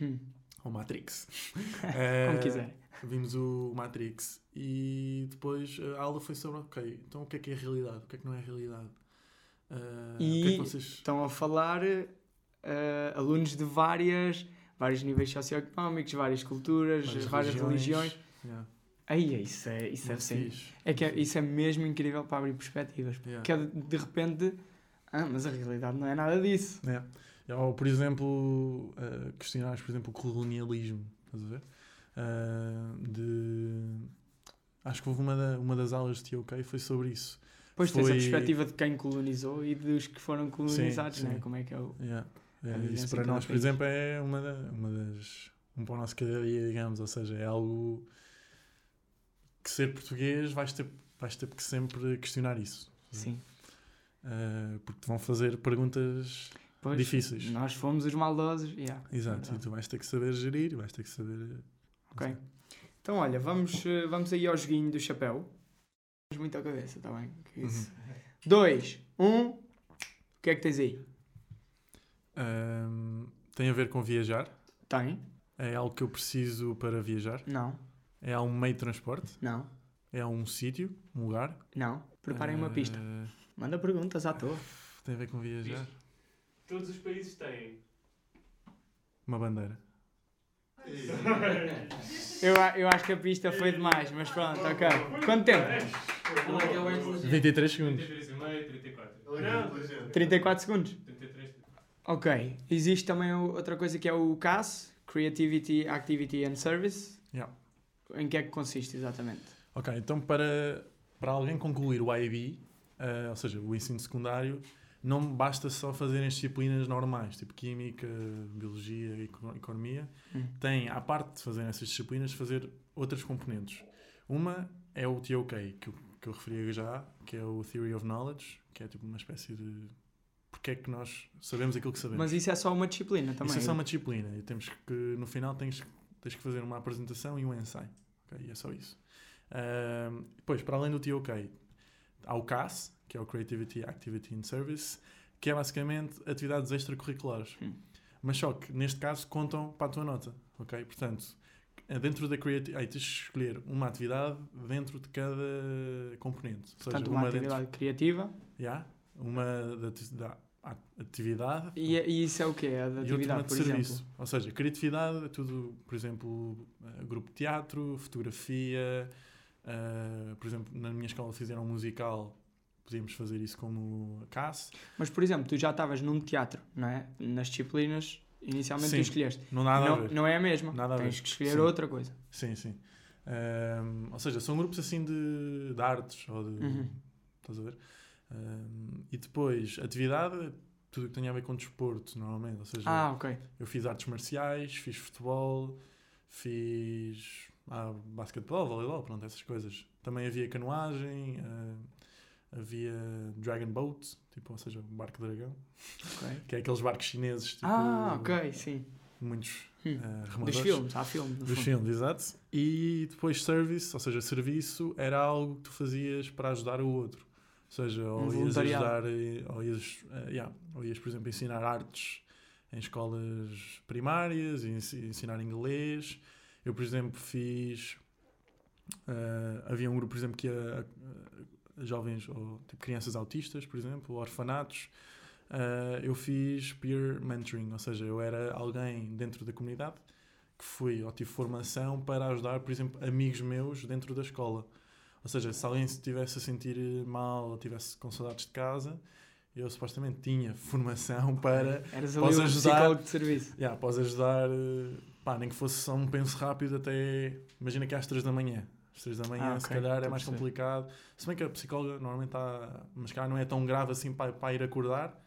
Hum. ou Matrix. Como Eh, quiser. Vimos o Matrix e depois a aula foi sobre, ok, então o que é que é realidade? O que é que não é realidade? Ah, E- o que é que vocês... Estão a falar eh, alunos de várias, vários níveis socioeconómicos, várias culturas, várias, religiões. Yeah. Aí, isso é, isso ser. fixe, É que é- isso é mesmo incrível para abrir perspectivas. Yeah. Que é de, de repente, ah, mas a realidade não é nada disso. É. Ou, por exemplo, uh, questionares, por exemplo, o colonialismo, estás a ver? Uh, de... Acho que houve uma, da- uma das aulas de TOK foi sobre isso. Depois tens a Foi- perspectiva de quem colonizou e dos que foram colonizados, sim. né? Como é que é o. Yeah. Vivência isso para nós, por exemplo, é uma, da- uma das. um para o nosso cada dia, digamos, ou seja, é algo que ser português vais ter, vais ter que sempre questionar isso. Sim. Uh, porque te vão fazer perguntas Pois, difíceis. Nós fomos os maldosos. Yeah. Exato, e Verdade. tu vais ter que saber gerir, vais ter que saber. Ok. Então, olha, vamos, eh, vamos aí ao joguinho do chapéu. Tens muita cabeça, está bem? Isso. Dois, um. O que é que tens aí? Um, tem a ver com viajar. Tem? É algo que eu preciso para viajar. Não, É um meio de transporte. não, É um sítio, um lugar. não. Preparem uma Uh, pista. Manda perguntas à toa. Tem a ver com viajar. Todos os países têm. Uma bandeira. Eu, eu acho que a pista foi demais, mas pronto, ok. Quanto tempo? 23 segundos. 33,5, 34. Ele é Não, inteligente. 34 segundos. 33. Ok. Existe também outra coisa que é o CAS Creativity, Activity and Service. Yeah. Em que é que consiste exatamente? Ok, então para, para alguém concluir o IB, eh, ou seja, o ensino secundário, não basta só fazer as disciplinas normais, tipo Química, Biologia e Eco- Economia. Hum. Tem, à parte de fazer essas disciplinas, fazer outras componentes. Uma é o TOK, que eu, que eu referi já, que é o Theory of Knowledge, que é tipo uma espécie de... Porque é que nós sabemos aquilo que sabemos. Mas isso é só uma disciplina também. Isso é só uma disciplina e temos que, no final, tens, tens que fazer uma apresentação e um ensaio. ok? E é só isso. Ahm, depois, para além do TOK, há o CAS, que é o Creativity, Activity and Service, que é basicamente atividades extracurriculares. Hum. Mas só que, neste caso, contam para a tua nota. ok? Portanto, é dentro da Creativity... Aí tens de escolher uma atividade dentro de cada componente. Portanto, seja, uma uma dentro... atividade criativa. Yeah, uma da, da atividade E, e isso é o quê? É outra atividade, de por serviço. exemplo. Ou seja, criatividade é tudo, por exemplo, eh, grupo de teatro, fotografia. eh, por exemplo, na minha escola fizeram um musical, podíamos fazer isso como CAS. Mas, por exemplo, tu já estavas num teatro, não é? Nas disciplinas, inicialmente Sim, tu escolheste. Não nada não, a ver. não é a mesma. Nada a Tens ver. que escolher Sim. outra coisa. Sim, sim. Ehm, ou seja, são grupos assim de, de artes ou de. Uhum. Estás a ver? Ehm, e depois, atividade, tudo que tem a ver com desporto, normalmente. Ou seja, Ah, ok. Eu fiz artes marciais, fiz futebol, fiz ah, basquetebol, voleibol, pronto, essas coisas. Também havia canoagem, ah, havia dragon boat, tipo, ou seja, barco dragão, ok. que é aqueles barcos chineses, tipo, ah, ok, sim. muitos Hum. ah, Dos filmes, há filmes. no Dos fundo. filmes, exato. E depois service, ou seja, serviço era algo que tu fazias para ajudar o outro. Ou seja, ou ias ajudar, ou ias, eh, yeah, ou ias, por exemplo, ensinar artes em escolas primárias, ensi- ensinar inglês. Eu, por exemplo, fiz. eh, havia um grupo, por exemplo, que ia a, a jovens ou tipo, crianças autistas, por exemplo, orfanatos. Eh, eu fiz peer mentoring, ou seja, eu era alguém dentro da comunidade que fui ou tive formação para ajudar, por exemplo, amigos meus dentro da escola. Ou seja, se alguém se estivesse a sentir mal ou estivesse com saudades de casa, eu supostamente tinha formação para, Eras ali o ajudar- psicólogo de serviço. yeah, podes ajudar, eh, pá, nem que fosse só um penso rápido até. Imagina que é às 3 da manhã. Às 3 da manhã, Ah, se ok, calhar, é mais complicado. Se bem que a psicóloga normalmente está. Mas cá não é tão grave assim para, para ir acordar.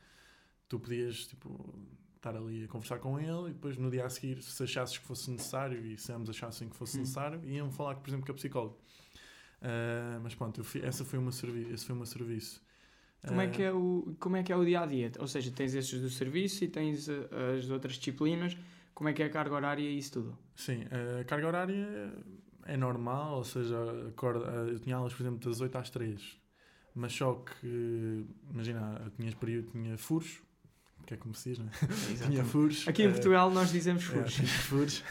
Tu podias, tipo, estar ali a conversar com ele e depois no dia a seguir, se achasses que fosse necessário e se ambos achassem que fosse Hum. necessário, iam falar, por exemplo, com a psicóloga. Ah, mas pronto, eu fui- essa foi uma esse foi o meu serviço. Como é, Ah, que é o, como é que é o dia a dia? Ou seja, tens esses do serviço e tens eh, as outras disciplinas. Como é que é a carga horária e isso tudo? Sim, a carga horária é normal, ou seja, eu tinha aulas, por exemplo, das 8 às 3, mas só que, imagina, eu tinha período, tinha furos, que é como se diz, né? tinha furos. Aqui em Portugal nós dizemos é, furos. tinha furos.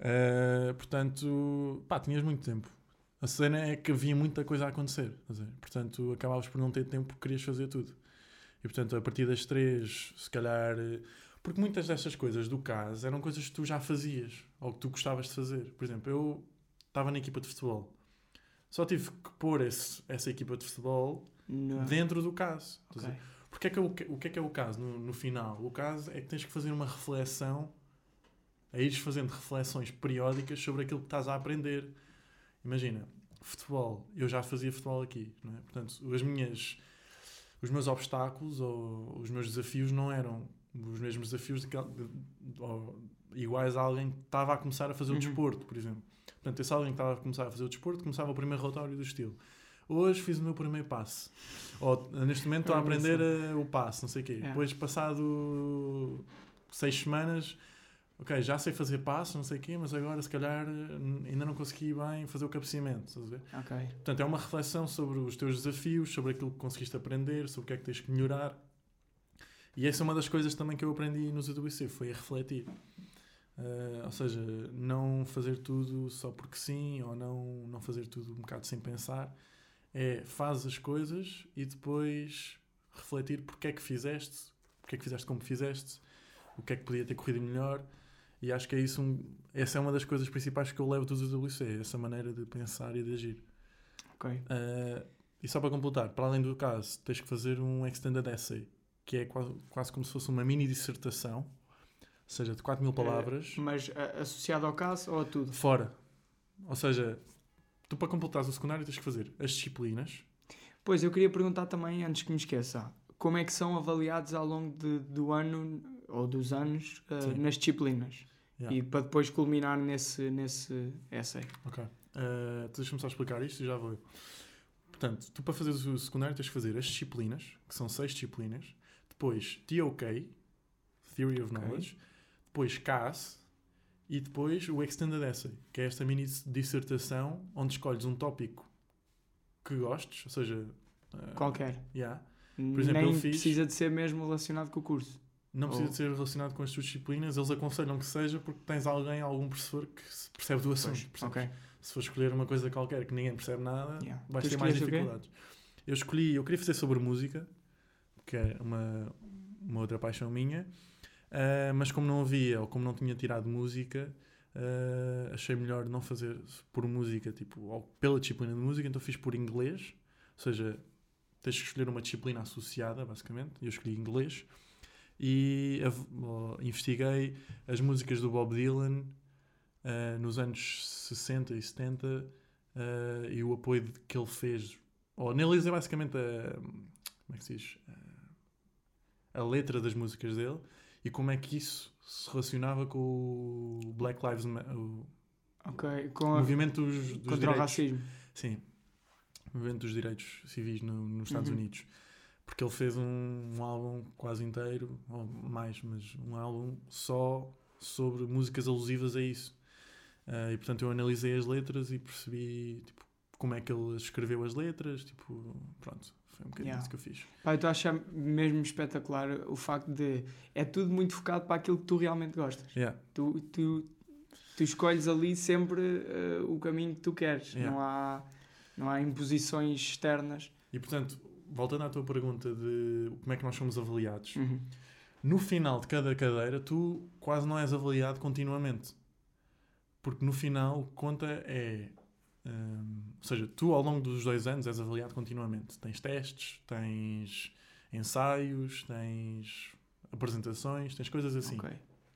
Portanto, pá, tinhas muito tempo. A cena é que havia muita coisa a acontecer, portanto, acabavas por não ter tempo porque querias fazer tudo. E portanto, a partir das 3, se calhar. Porque muitas destas coisas do caso eram coisas que tu já fazias ou que tu gostavas de fazer. Por exemplo, eu estava na equipa de futebol. Só tive que pôr esse- essa equipa de futebol No- dentro do caso. Estás a Ok. ver? Porque é que é o, que- o que é que é o caso no, no final? O caso é que tens que fazer uma reflexão, a ires fazendo reflexões periódicas sobre aquilo que estás a aprender. Imagina, futebol, eu já fazia futebol aqui, não é? Portanto, as minhas, os meus obstáculos ou os meus desafios não eram os mesmos desafios de, de- ou iguais a alguém que estava a começar a fazer o Uhum. desporto, por exemplo. Portanto, esse alguém que estava a começar a fazer o desporto começava o primeiro relatório do estilo. Hoje fiz o meu primeiro passo. Ou neste momento estou a aprender eh, o passo, não sei o quê. É. Depois, passado seis semanas, ok, já sei fazer passo, não sei o quê, mas agora se calhar ainda não consegui bem fazer o cabeceamento. Estás a ver? Ok. Portanto, é uma reflexão sobre os teus desafios, sobre aquilo que conseguiste aprender, sobre o que é que tens que melhorar. E essa é uma das coisas também que eu aprendi nos AWC, foi a refletir. Eh, ou seja, não fazer tudo só porque sim, ou não, não fazer tudo um bocado sem pensar. É faz as coisas e depois refletir porque é que fizeste, porque é que fizeste como fizeste, o que é que podia ter corrido melhor. E acho que é isso, um, essa é uma das coisas principais que eu levo dos AWC, essa maneira de pensar e de agir. Ok. Uh, e só para completar, para além do caso, tens que fazer um extended essay, que é quase, quase como se fosse uma mini dissertação, ou seja, de 4 mil palavras, Mas a- associado ao caso ou a tudo? fora. Ou seja, tu para completares o secundário tens que fazer as disciplinas. Pois, eu queria perguntar também, antes que me esqueça, como é que são avaliados ao longo de- do ano ou dos anos uh, nas disciplinas? Yeah. E para depois culminar nesse, nesse essay. Ok. Uh, deixa-me só explicar isto e já vou. Portanto, tu para fazeres o secundário tens que fazer as disciplinas, que são seis disciplinas, depois TOK, Theory of Ok. Knowledge, depois CAS e depois o Extended Essay, que é esta mini dissertação onde escolhes um tópico que gostes, ou seja, uh, Qualquer. yeah, exemplo, Nem eu fiz- precisa de ser mesmo relacionado com o curso. Não precisa Ou- de ser relacionado com as tuas disciplinas, eles aconselham que seja porque tens alguém, algum professor que percebe do assunto. Pois, percebes? ok. Se for escolher uma coisa qualquer que ninguém percebe nada, Yeah. vais Tu ter mais dificuldades. Eu escolhi, eu queria fazer sobre música, que é uma, uma outra paixão minha, ah, mas como não havia ou como não tinha tirado música, ah, achei melhor não fazer por música, tipo, ou pela disciplina de música, então fiz por inglês, ou seja, tens que escolher uma disciplina associada, basicamente, e eu escolhi inglês. E investiguei as músicas do Bob Dylan ah, nos anos 60 e 70 ah, e o apoio que ele fez. Ou analisei basicamente a, como é que se diz? Ah, a letra das músicas dele e como é que isso se relacionava com o Black Lives Matter, o Ok. Com movimento dos, dos contra o direitos. racismo. Sim, o movimento dos direitos civis no- nos Estados Uhum. Unidos. Porque ele fez um, um álbum quase inteiro, ou mais, mas um álbum só sobre músicas alusivas a isso. Ah, e portanto eu analisei as letras e percebi tipo, como é que ele escreveu as letras. Tipo, pronto, foi um bocadinho Yeah. isso que eu fiz. Pá, eu estou a achar mesmo espetacular o facto de. É tudo muito focado para aquilo que tu realmente gostas. Yeah. Tu, tu, tu escolhes ali sempre eh, o caminho que tu queres. Yeah. Não, há, não há imposições externas. E portanto, voltando à tua pergunta de como é que nós somos avaliados, Uhum. no final de cada cadeira, tu quase não és avaliado continuamente. Porque no final, o que conta é. hum, ou seja, tu ao longo dos dois anos és avaliado continuamente. Tens testes, tens ensaios, tens apresentações, tens coisas assim.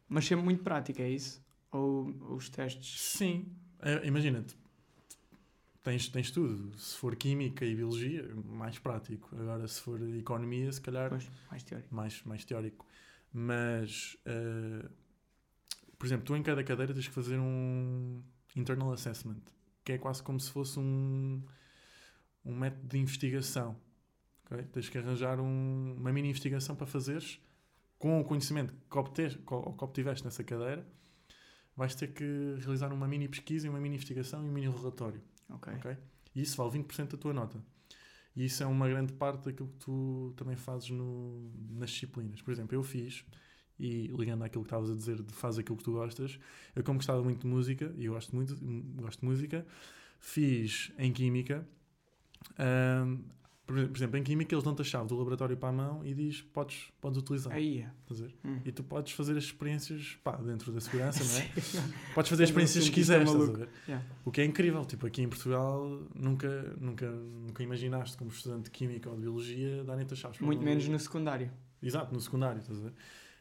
Mas sempre muito prática, é isso? Ou os testes. Sim. Eh, Imagina-te, tens, tens tudo. Se for química e biologia, mais prático. Agora, se for economia, se calhar Pois, mais teórico. mais, mais teórico. Mas, eh, por exemplo, tu em cada cadeira tens que fazer um internal assessment, que é quase como se fosse um, um método de investigação. ok? Tens que arranjar um- uma mini investigação para fazeres com o conhecimento que, obtes, que obtiveste nessa cadeira. Vais ter que realizar uma mini pesquisa, uma mini investigação e um mini relatório. Ok. Ok? E isso vale 20% da tua nota. E isso é uma grande parte daquilo que tu também fazes no, nas disciplinas. Por exemplo, eu fiz, e ligando àquilo que estavas a dizer de faz aquilo que tu gostas, eu como gostava muito de música, e eu gosto muito gosto de música, fiz em Química, ahm, por exemplo, em Química eles dão-te a chave do laboratório para a mão e diz podes, podes utilizar. Aí é. Hum. E tu podes fazer as experiências pá, dentro da segurança, não é? Podes fazer as experiências que quiseres? Yeah. O que é incrível, tipo, aqui em Portugal nunca, nunca, nunca imaginaste como estudante de Química ou de Biologia darem-te as chaves para a Muito menos no secundário. Exato, no secundário, estás a ver?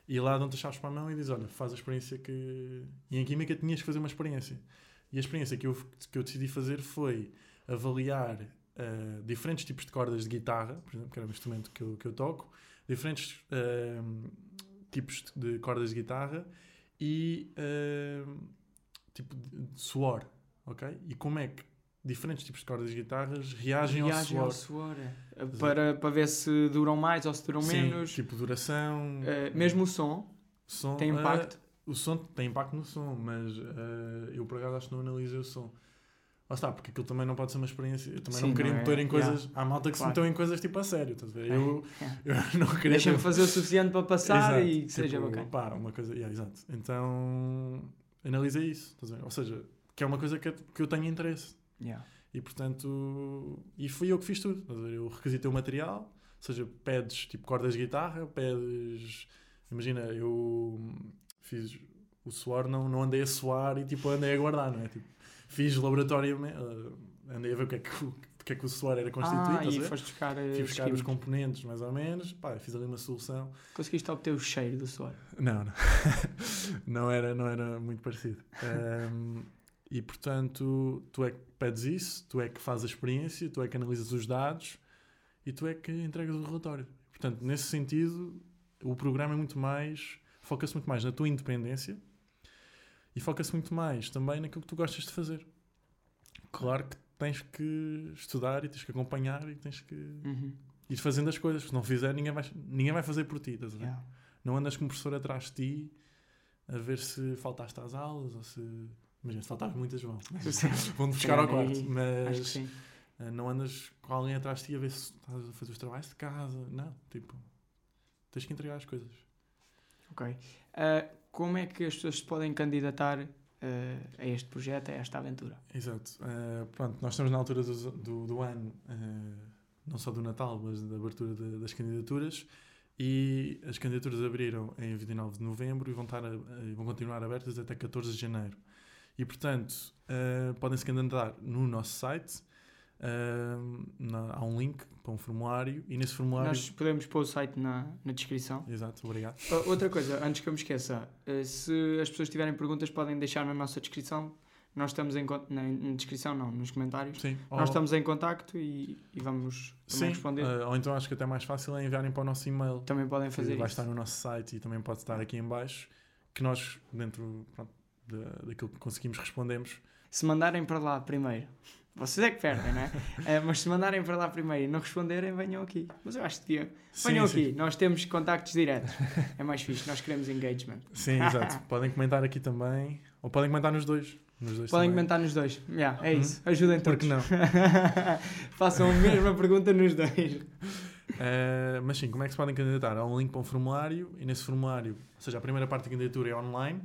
E lá dão-te as chaves para a mão e diz, olha, faz a experiência que... E em Química tinhas que fazer uma experiência. E a experiência que eu, que eu decidi fazer foi avaliar ah, diferentes tipos de cordas de guitarra, por exemplo, que era o instrumento que eu, que eu toco, diferentes ah, tipos de cordas de guitarra e ah, tipo de suor, ok? E como é que diferentes tipos de cordas de guitarras reagem, Reagem ao ao suor. suor. é. Para, para ver se duram mais ou se duram Sim, menos. tipo duração, Eh, mesmo o som som, tem impacto. o som tem impacto no som, mas ah, eu por acaso acho que não analisei o som. Lá está, porque aquilo também não pode ser uma experiência. Eu também Sim, não queria não é- meter em coisas. yeah. Há malta que Claro. se meteu em coisas tipo a sério, estás a ver? Eu, É. eu não queria. Deixa-me fazer o suficiente para passar Exato, e que seja tipo, bacana. Pá, uma coisa. yeah, exato. Então, analisei isso, estás a ver? Ou seja, que é uma coisa que, eu- que eu tenho interesse. Yeah. E portanto, e fui eu que fiz tudo. Eu requisitei o material, ou seja, pedes tipo cordas de guitarra, pedes. Imagina, eu fiz o suor, não, não andei a suar e tipo andei a guardar, não é? Tipo, fiz laboratório, andei a ver o que é que, o- que é que o suor era constituído. Ah, e foste buscar, eh, Fui os buscar os componentes, mais ou menos, pá, fiz ali uma solução. Conseguiste obter o cheiro do suor. Não, não. não, era, não era muito parecido. Ahm, e portanto, tu é que pedes isso, tu é que fazes a experiência, tu é que analisas os dados e tu é que entregas o relatório. Portanto, nesse sentido, o programa é muito mais. foca-se muito mais na tua independência e foca-se muito mais também naquilo que tu gostas de fazer. Claro que tens que estudar e tens que acompanhar e tens que Uhum. ir fazendo as coisas. Se não fizer, ninguém vai, ninguém vai fazer por ti. Estás a ver? Yeah. Não andas com um professor atrás de ti a ver se faltaste às aulas ou se. Imagina, se faltares muitas vão. Vão-te buscar ao quarto. Mas eh, não andas com alguém atrás de ti a ver se estás a fazer os trabalhos de casa. Não, tipo. Tens que entregar as coisas. Ok. Ah, como é que as pessoas se podem candidatar ah, a este projeto, a esta aventura? Exato. Eh, pronto, nós estamos na altura do, do, do ano, eh, não só do Natal, mas da abertura de- das candidaturas. E as candidaturas abriram em 29 de novembro e vão, estar a- vão continuar abertas até 14 de janeiro. E, portanto, eh, podem se candidatar no nosso site. Na- há um link para um formulário e nesse formulário. Nós podemos pôr o site na, na descrição. Exato, obrigado. Ah, Outra coisa, antes que eu me esqueça, ah, se as pessoas tiverem perguntas, podem deixar na nossa descrição. Nós estamos em na, na descrição, não, nos comentários. Sim, Nós ou- estamos em contacto e, e vamos sim, responder. eh, ou então acho que até mais fácil é enviarem para o nosso e-mail. também podem fazer vai isso. estar no nosso site e também pode estar aqui em baixo, que nós, dentro pronto, da- daquilo que conseguimos, respondemos. Se mandarem para lá primeiro, vocês é que perdem, não é? Eh, mas se mandarem para lá primeiro e não responderem, venham aqui. Mas eu acho que deviam. Venham sim, aqui, nós temos contactos diretos. É mais fixe, nós queremos engagement. Sim, exato. podem comentar aqui também, ou podem comentar nos dois. Nos dois Podem também. comentar nos dois. Yeah, é Uhum. isso. Ajudem todos. que não? Façam a mesma pergunta nos dois. Eh, mas sim, como é que se podem candidatar? Há um link para um formulário e nesse formulário, ou seja, a primeira parte da candidatura é online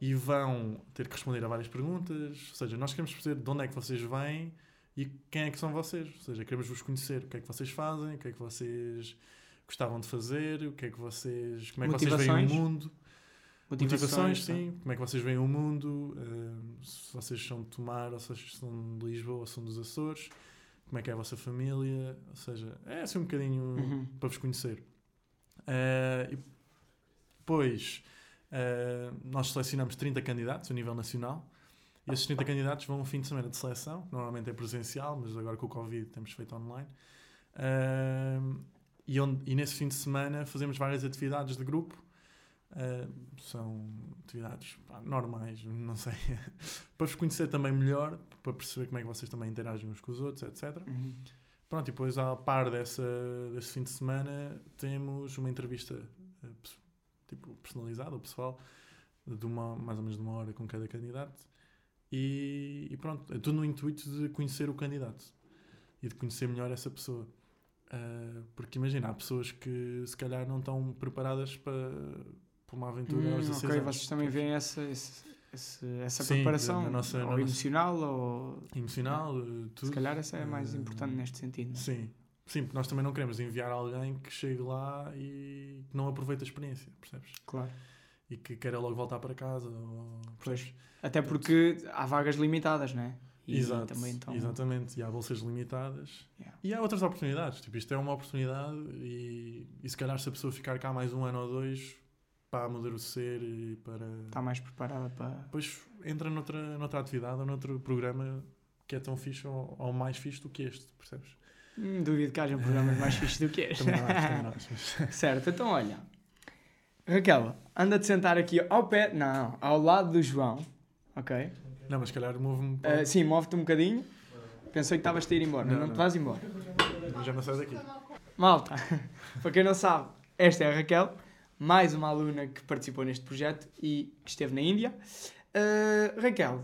e vão ter que responder a várias perguntas. Ou seja, nós queremos perceber de onde é que vocês vêm e quem é que são vocês. Ou seja, queremos vos conhecer, o que é que vocês fazem, o que é que vocês gostavam de fazer, o que é que vocês, como é que vocês veem o mundo. Motivações, tá. sim. Como é que vocês veem o mundo, eh, se vocês são de Tomar, ou se vocês são de Lisboa, ou são dos Açores, como é que é a vossa família, ou seja, é assim um bocadinho Uhum. para vos conhecer. Eh, e depois, Uh, nós selecionamos 30 candidatos a nível nacional. E esses 30 candidatos vão um fim de semana de seleção, que normalmente é presencial, mas agora com o Covid temos feito online. Uh, e, onde, e nesse fim de semana fazemos várias atividades de grupo. Uh, são atividades pá, normais, não sei, para vos conhecer também melhor, para perceber como é que vocês também interagem uns com os outros, etc. Uhum. Pronto, e depois, a par dessa, desse fim de semana, temos uma entrevista uh, tipo, personalizada, ou pessoal, de uma, mais ou menos de uma hora com cada candidato. E, e pronto, é tudo no intuito de conhecer o candidato e de conhecer melhor essa pessoa. Uh, porque imagina, há pessoas que se calhar não estão preparadas para, para uma aventura Hum, aos 16 ok, anos. vocês também veem essa, esse- esse- essa Sim, preparação, nossa- ou na nossa- emocional, ou Emocional, tudo. se calhar essa é mais Uh, importante neste sentido. não é? Sim, sim, porque nós também não queremos enviar alguém que chegue lá e que não aproveita a experiência, percebes? Claro. E que queira logo voltar para casa. Ou, percebes? Até porque há vagas limitadas, não é? E Exato, também então, exatamente. E há bolsas limitadas. Yeah. E há outras oportunidades. Tipo, isto é uma oportunidade e, e se calhar se a pessoa ficar cá mais um ano ou dois para amadurecer e para... está mais preparada para. Depois entra noutra, noutra atividade ou noutro programa que é tão fixe ou, ou mais fixe do que este, percebes? Hum, duvido que haja programas mais fixos do que este. Também não acho, também não acho. mas- certo, então olha. Raquel, anda de sentar aqui ao pé, não, ao lado do João, ok? Não, mas se calhar move-me para... Ah, sim, move-te um bocadinho. Pensei que estavas a ir embora, mas Não, não, não. te vais embora. Já não sai daqui. Malta, para quem não sabe, esta é a Raquel, mais uma aluna que participou neste projeto e que esteve na Índia. Ah, Raquel,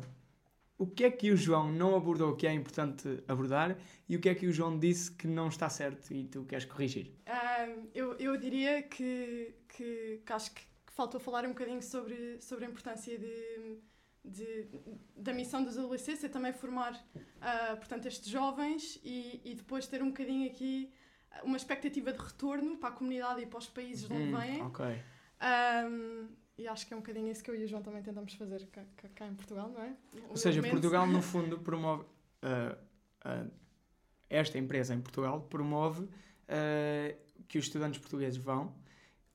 o que é que o João não abordou que é importante abordar e o que é que o João disse que não está certo e tu queres corrigir? Ahm, eu, eu diria que, que, que acho que, que faltou falar um bocadinho sobre, sobre a importância de, de- da missão dos adolescentes, é também formar ah, portanto, estes jovens e, e depois ter um bocadinho aqui uma expectativa de retorno para a comunidade e para os países de onde Hum, vêm. ok. Ahm, e acho que é um bocadinho isso que eu e o João também tentamos fazer cá, cá- em Portugal, não é? Ou seja. Portugal, no fundo, promove. ah, ah, esta empresa em Portugal promove ah, que os estudantes portugueses vão,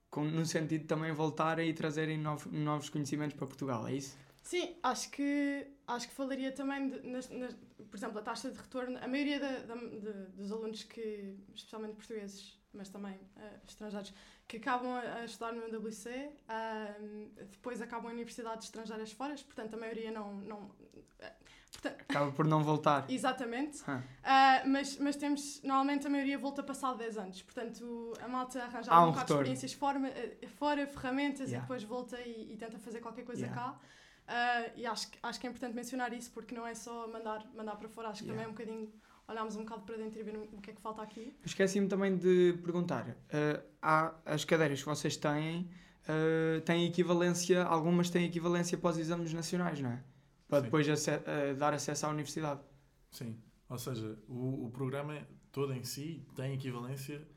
com, no sentido de também voltarem e trazerem novos, novos conhecimentos para Portugal, é isso? Sim, acho que, acho que falaria também, de, nas, nas- por exemplo, a taxa de retorno. A maioria da- da- de- dos alunos que, especialmente portugueses, mas também estrangeiros, que acabam a, estudar no WC, ahm, depois acabam em universidades estrangeiras fora, portanto a maioria não... não eh, portanto, Acaba por não voltar. exatamente. Ah. Ah, mas, mas temos, normalmente a maioria volta passado 10 anos, portanto a malta arranja Há um um bocado de experiências fora, eh, fora ferramentas Yeah. e depois volta e, e tenta fazer qualquer coisa Yeah. cá. Ah, e acho, que- acho que é importante mencionar isso porque não é só mandar, mandar para fora, acho que Yeah. também é um bocadinho olharmos um bocado para dentro e ver o que é que falta aqui. Esqueci-me também de perguntar. ah, há as cadeiras que vocês têm, ah, têm equivalência, algumas têm equivalência para os exames nacionais, não é? Para Sim. depois ace- ah, dar acesso à universidade. Sim, ou seja, o, o programa todo em si tem equivalência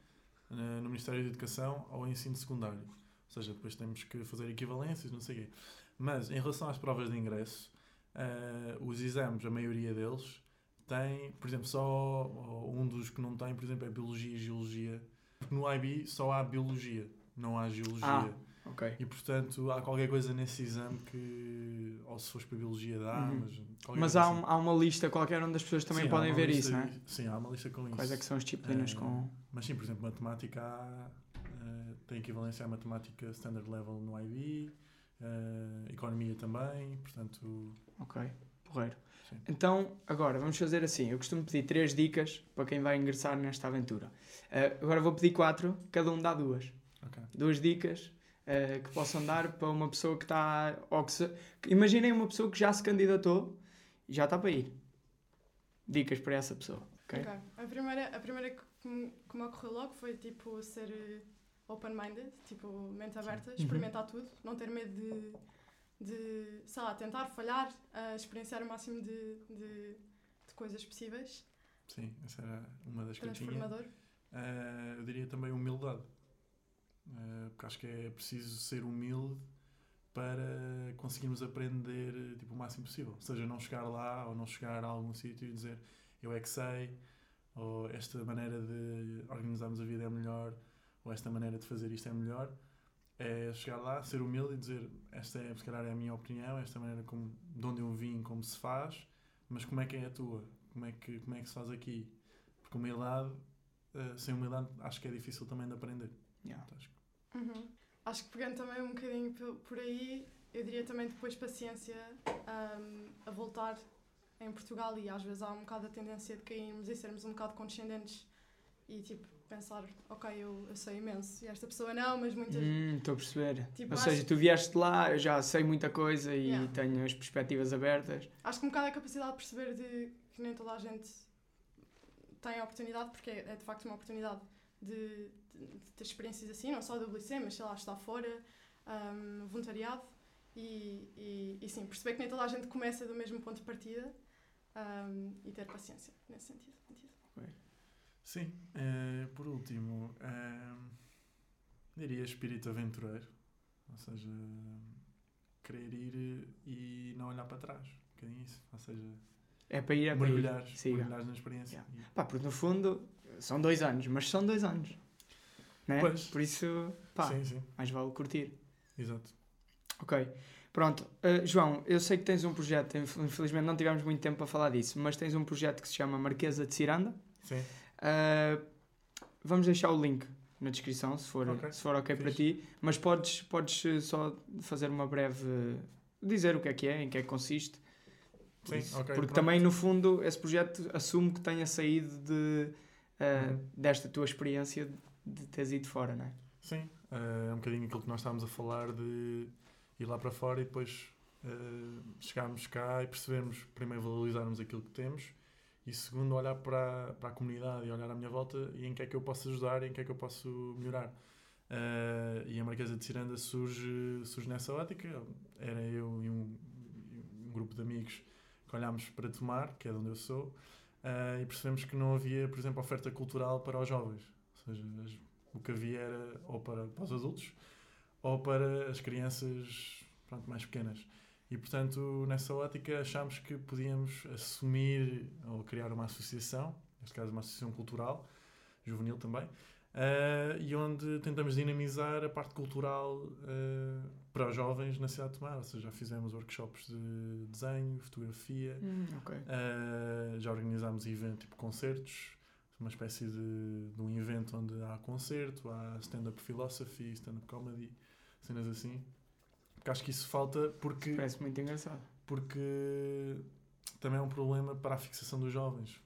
no Ministério da Educação ao ensino secundário. Ou seja, depois temos que fazer equivalências, não sei o quê. Mas em relação às provas de ingresso, eh, os exames, a maioria deles, tem, por exemplo, só um dos que não tem, por exemplo, é Biologia e Geologia. No IB só há Biologia, não há Geologia. Ah. Ok. E portanto há qualquer coisa nesse exame que, ou se fores para Biologia dá, Uhum. mas. Mas há, assim. um- há uma lista qualquer onde as pessoas também Sim, podem ver lista isso, não é? Sim, há uma lista com isso. Quais é que são as disciplinas Eh, com. Mas sim, por exemplo, matemática há, eh, tem equivalência à matemática standard level no IB, eh, economia também, portanto. Ok, porreiro. Sim. Então, agora vamos fazer assim. Eu costumo pedir três dicas para quem vai ingressar nesta aventura. Eh, agora vou pedir quatro, cada um dá duas. Ok. Duas dicas eh, que possam dar para uma pessoa que está. Se... Imaginem uma pessoa que já se candidatou e já está para ir. Dicas para essa pessoa. ok? Ok. A primeira, a primeira que, me- que me ocorreu logo foi tipo ser eh, open-minded, tipo mente aberta, experimentar tudo, não ter medo de, de sei lá, tentar falhar, ah, experienciar o máximo de, de, de coisas possíveis, Sim, essa era uma das que eu tinha. Eh, eu diria também humildade. Eh, porque acho que é preciso ser humilde para conseguirmos aprender tipo, o máximo possível. Ou seja, não chegar lá ou não chegar a algum sítio e dizer eu é que sei, ou esta maneira de organizarmos a vida é melhor, ou esta maneira de fazer isto é melhor. É chegar lá, ser humilde e dizer esta é, se calhar, é a minha opinião, esta é a maneira como, de onde eu vim, como se faz, mas como é que é a tua? Como é que, como é que se faz aqui? Porque humildade, eh, sem humildade, acho que é difícil também de aprender. Yeah. Então, acho que- Uhum. Acho que pegando também um bocadinho por aí, eu diria também depois paciência ahm, a voltar em Portugal e às vezes há um bocado a tendência de cairmos e sermos um bocado condescendentes e tipo pensar, ok, eu, eu sei imenso e esta pessoa não, mas muitas. Hum, Estou a perceber. Tipo, Ou acho- seja, tu vieste lá, eu já sei muita coisa e Yeah. tenho as perspectivas abertas. Acho que um bocado a capacidade de perceber de que nem toda a gente tem a oportunidade, porque é, é de facto uma oportunidade de, de- de ter experiências assim, não só do WC, mas sei lá, estar fora, ahm, voluntariado. E, e, e sim, perceber que nem toda a gente começa do mesmo ponto de partida ahm, e ter paciência nesse sentido. Sim, eh, por último, eh, diria espírito aventureiro, ou seja, querer ir e não olhar para trás, um bocadinho isso, ou seja, É para ir, ir. mergulhar, mergulhar na experiência. Yeah. Pá, porque no fundo são dois anos, mas são dois anos. Né? Pois. Por isso, pá, Sim, sim, mais vale curtir. exato. Ok, pronto. Uh, João, eu sei que tens um projeto, inf- infelizmente não tivemos muito tempo para falar disso, mas tens um projeto que se chama Marquesa de Ciranda. Sim, Uh, vamos deixar o link na descrição, se for Ok, se for ok para ti, mas podes, podes uh, só fazer uma breve. dizer o que é que é, em que é que consiste. Sim, isso. ok. Porque pronto. também, no fundo, esse projeto assume que tenha saído de, uh, Uhum. desta tua experiência de teres ido fora, não é? Sim, eh, é um bocadinho aquilo que nós estávamos a falar de ir lá para fora e depois eh, chegarmos cá e percebermos, primeiro valorizarmos aquilo que temos e segundo olhar para, para a comunidade e olhar à minha volta e em que é que eu posso ajudar e em que é que eu posso melhorar. Eh, e a Marquesa de Ciranda surge, surge nessa ótica. Era eu e um, um grupo de amigos que olhámos para Tomar, que é de onde eu sou, eh, e percebemos que não havia, por exemplo, oferta cultural para os jovens. Ou seja, as- o que havia era ou para, para os adultos ou para as crianças pronto, mais pequenas. E, portanto, nessa ótica, achámos que podíamos assumir ou criar uma associação, neste caso, uma associação cultural, juvenil também, eh, e onde tentamos dinamizar a parte cultural eh, para os jovens na cidade de Tomar. Ou seja, já fizemos workshops de desenho, fotografia, ok. Uh, já organizámos evento tipo concertos, uma espécie de, de um evento onde há concerto, há stand-up philosophy, stand-up comedy, cenas assim. Porque acho que isso falta porque, Parece muito engraçado. porque também é um problema para a fixação dos jovens.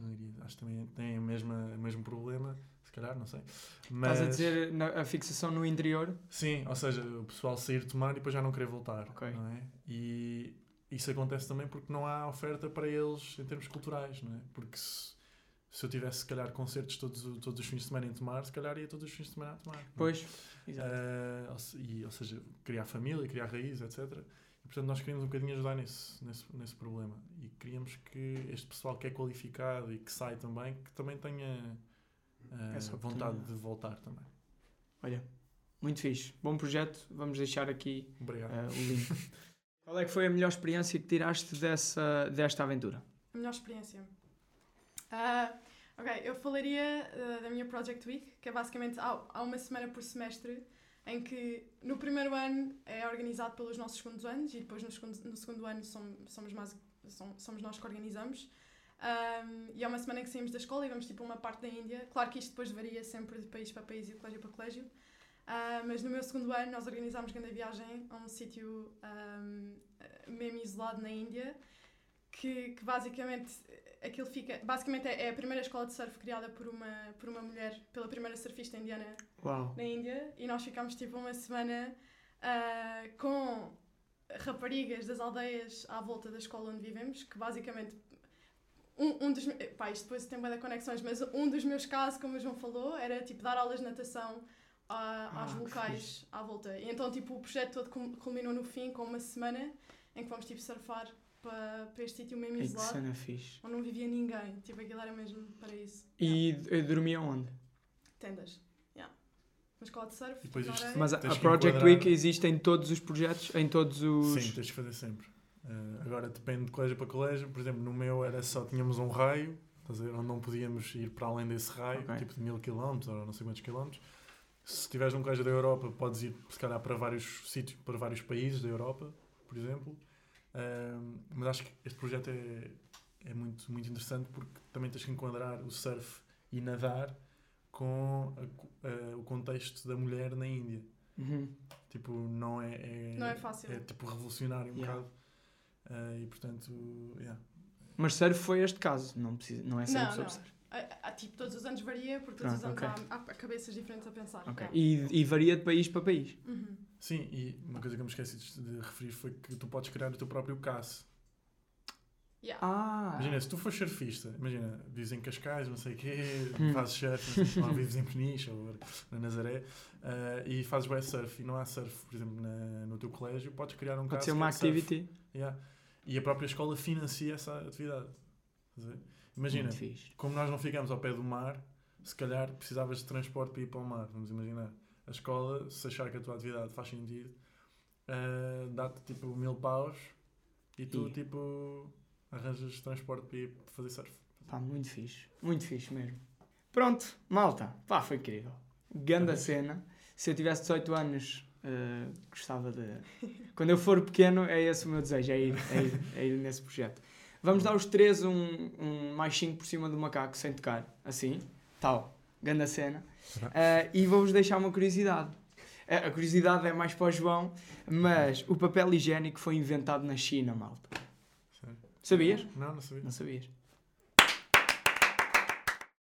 Leiria, acho que também tem o mesmo problema, se calhar, não sei. Mas, Estás a dizer na- a fixação no interior? Sim, ou seja, o pessoal sair de tomar e depois já não querer voltar. Ok. Não é? E isso acontece também porque não há oferta para eles em termos culturais, não é? Porque se, se eu tivesse, se calhar, concertos todos, todos os fins de semana em Tomar, se calhar ia todos os fins de semana a Tomar. não? Pois. Exato. Ah, ou, se- e, ou seja, criar família, criar raiz, etc. E, portanto, nós queríamos um bocadinho ajudar nesse, nesse, nesse problema. E queríamos que este pessoal que é qualificado e que sai também, que também tenha Essa vontade de voltar também. Olha, muito fixe. Bom projeto. Vamos deixar aqui uh, o link. Qual é que foi a melhor experiência que tiraste dessa, desta aventura? A melhor experiência. Ah, ok, eu falaria ah, da minha Project Week, que é basicamente há, há uma semana por semestre em que no primeiro ano é organizado pelos nossos segundos anos e depois no segundo, no segundo ano somos, somos, mais, som- somos nós que organizamos. Ahm, e é uma semana em que saímos da escola e vamos tipo a uma parte da Índia. Claro que isto depois varia sempre de país para país e de colégio para colégio. Ah, mas no meu segundo ano nós organizámos grande viagem a um sítio ahm, mesmo isolado na Índia que, que basicamente aquilo fica basicamente é é a primeira escola de surf criada por uma por uma mulher pela primeira surfista indiana Uau. na Índia e nós ficámos tipo uma semana ah, com raparigas das aldeias à volta da escola onde vivemos que basicamente um, um dos pá, isto depois tem de conexões mas um dos meus casos como o João falou era tipo dar aulas de natação a, Ah, aos locais à volta e então tipo o projeto todo culminou no fim com uma semana em que vamos tipo surfar para, para este sítio mesmo Ei, que isolado cena fixe. onde não vivia ninguém tipo aquilo era mesmo para isso E eh, dormiam onde? tendas yeah. uma escola de surf depois isto-. Mas a, a Project enquadrar- Week existe em todos os projetos, em todos os. Sim, tens de fazer sempre. Eh, agora depende de colégio para colégio. Por exemplo, no meu era só tínhamos um raio, ver, onde não podíamos ir para além desse raio, Ok. tipo de mil quilómetros ou não sei quantos quilómetros. Se estiveres num colégio da Europa, podes ir, se calhar, para vários sítios, para vários países da Europa, por exemplo. Ahm, mas acho que este projeto é, é muito, muito interessante porque também tens que enquadrar o surf e nadar com a a- o contexto da mulher na Índia. Uhum. Tipo, não é... é Não é fácil. É tipo revolucionário um Yeah. bocado. Ah, e portanto, yeah. Mas surf foi este caso, não, precisa, não é sempre Não, sobre não. surf. Ah, ah, tipo, todos os anos varia, porque todos Pronto, os anos ok. há, há cabeças diferentes a pensar. Ok. Yeah. E, e varia de país para país. Uhum. Sim, e uma coisa que eu me esqueci de referir foi que tu podes criar o teu próprio CAS. Yeah. Ah! Imagina, se tu fores surfista, imagina, vives em Cascais, não sei o quê, Hum. fazes surf, ou vives em Peniche ou na Nazaré, ah, e fazes bem surf, e não há surf, por exemplo, na- no teu colégio, podes criar um Pode ser uma é activity. Yeah. E a própria escola financia essa atividade. Imagina, como nós não ficamos ao pé do mar, se calhar precisavas de transporte para ir para o mar, vamos imaginar. A escola, se achar que a tua atividade faz sentido, ah, dá-te tipo mil paus e tu E- tipo arranjas transporte para ir fazer surf. Pá, muito fixe. Muito fixe mesmo. Pronto, malta. Pá, foi incrível. Ganda Ok. cena. Se eu tivesse 18 anos, eh, gostava de. Quando eu for pequeno, é esse o meu desejo, é ir, é ir, é ir nesse projeto. Vamos dar os três um, um mais 5 por cima do macaco, sem tocar. Assim. Tal. Ganda cena. Eh, e vou-vos deixar uma curiosidade. Eh, A curiosidade é mais para o João, mas o papel higiênico foi inventado na China, malta. Sério? Sabias? Não, não sabia. Não sabias?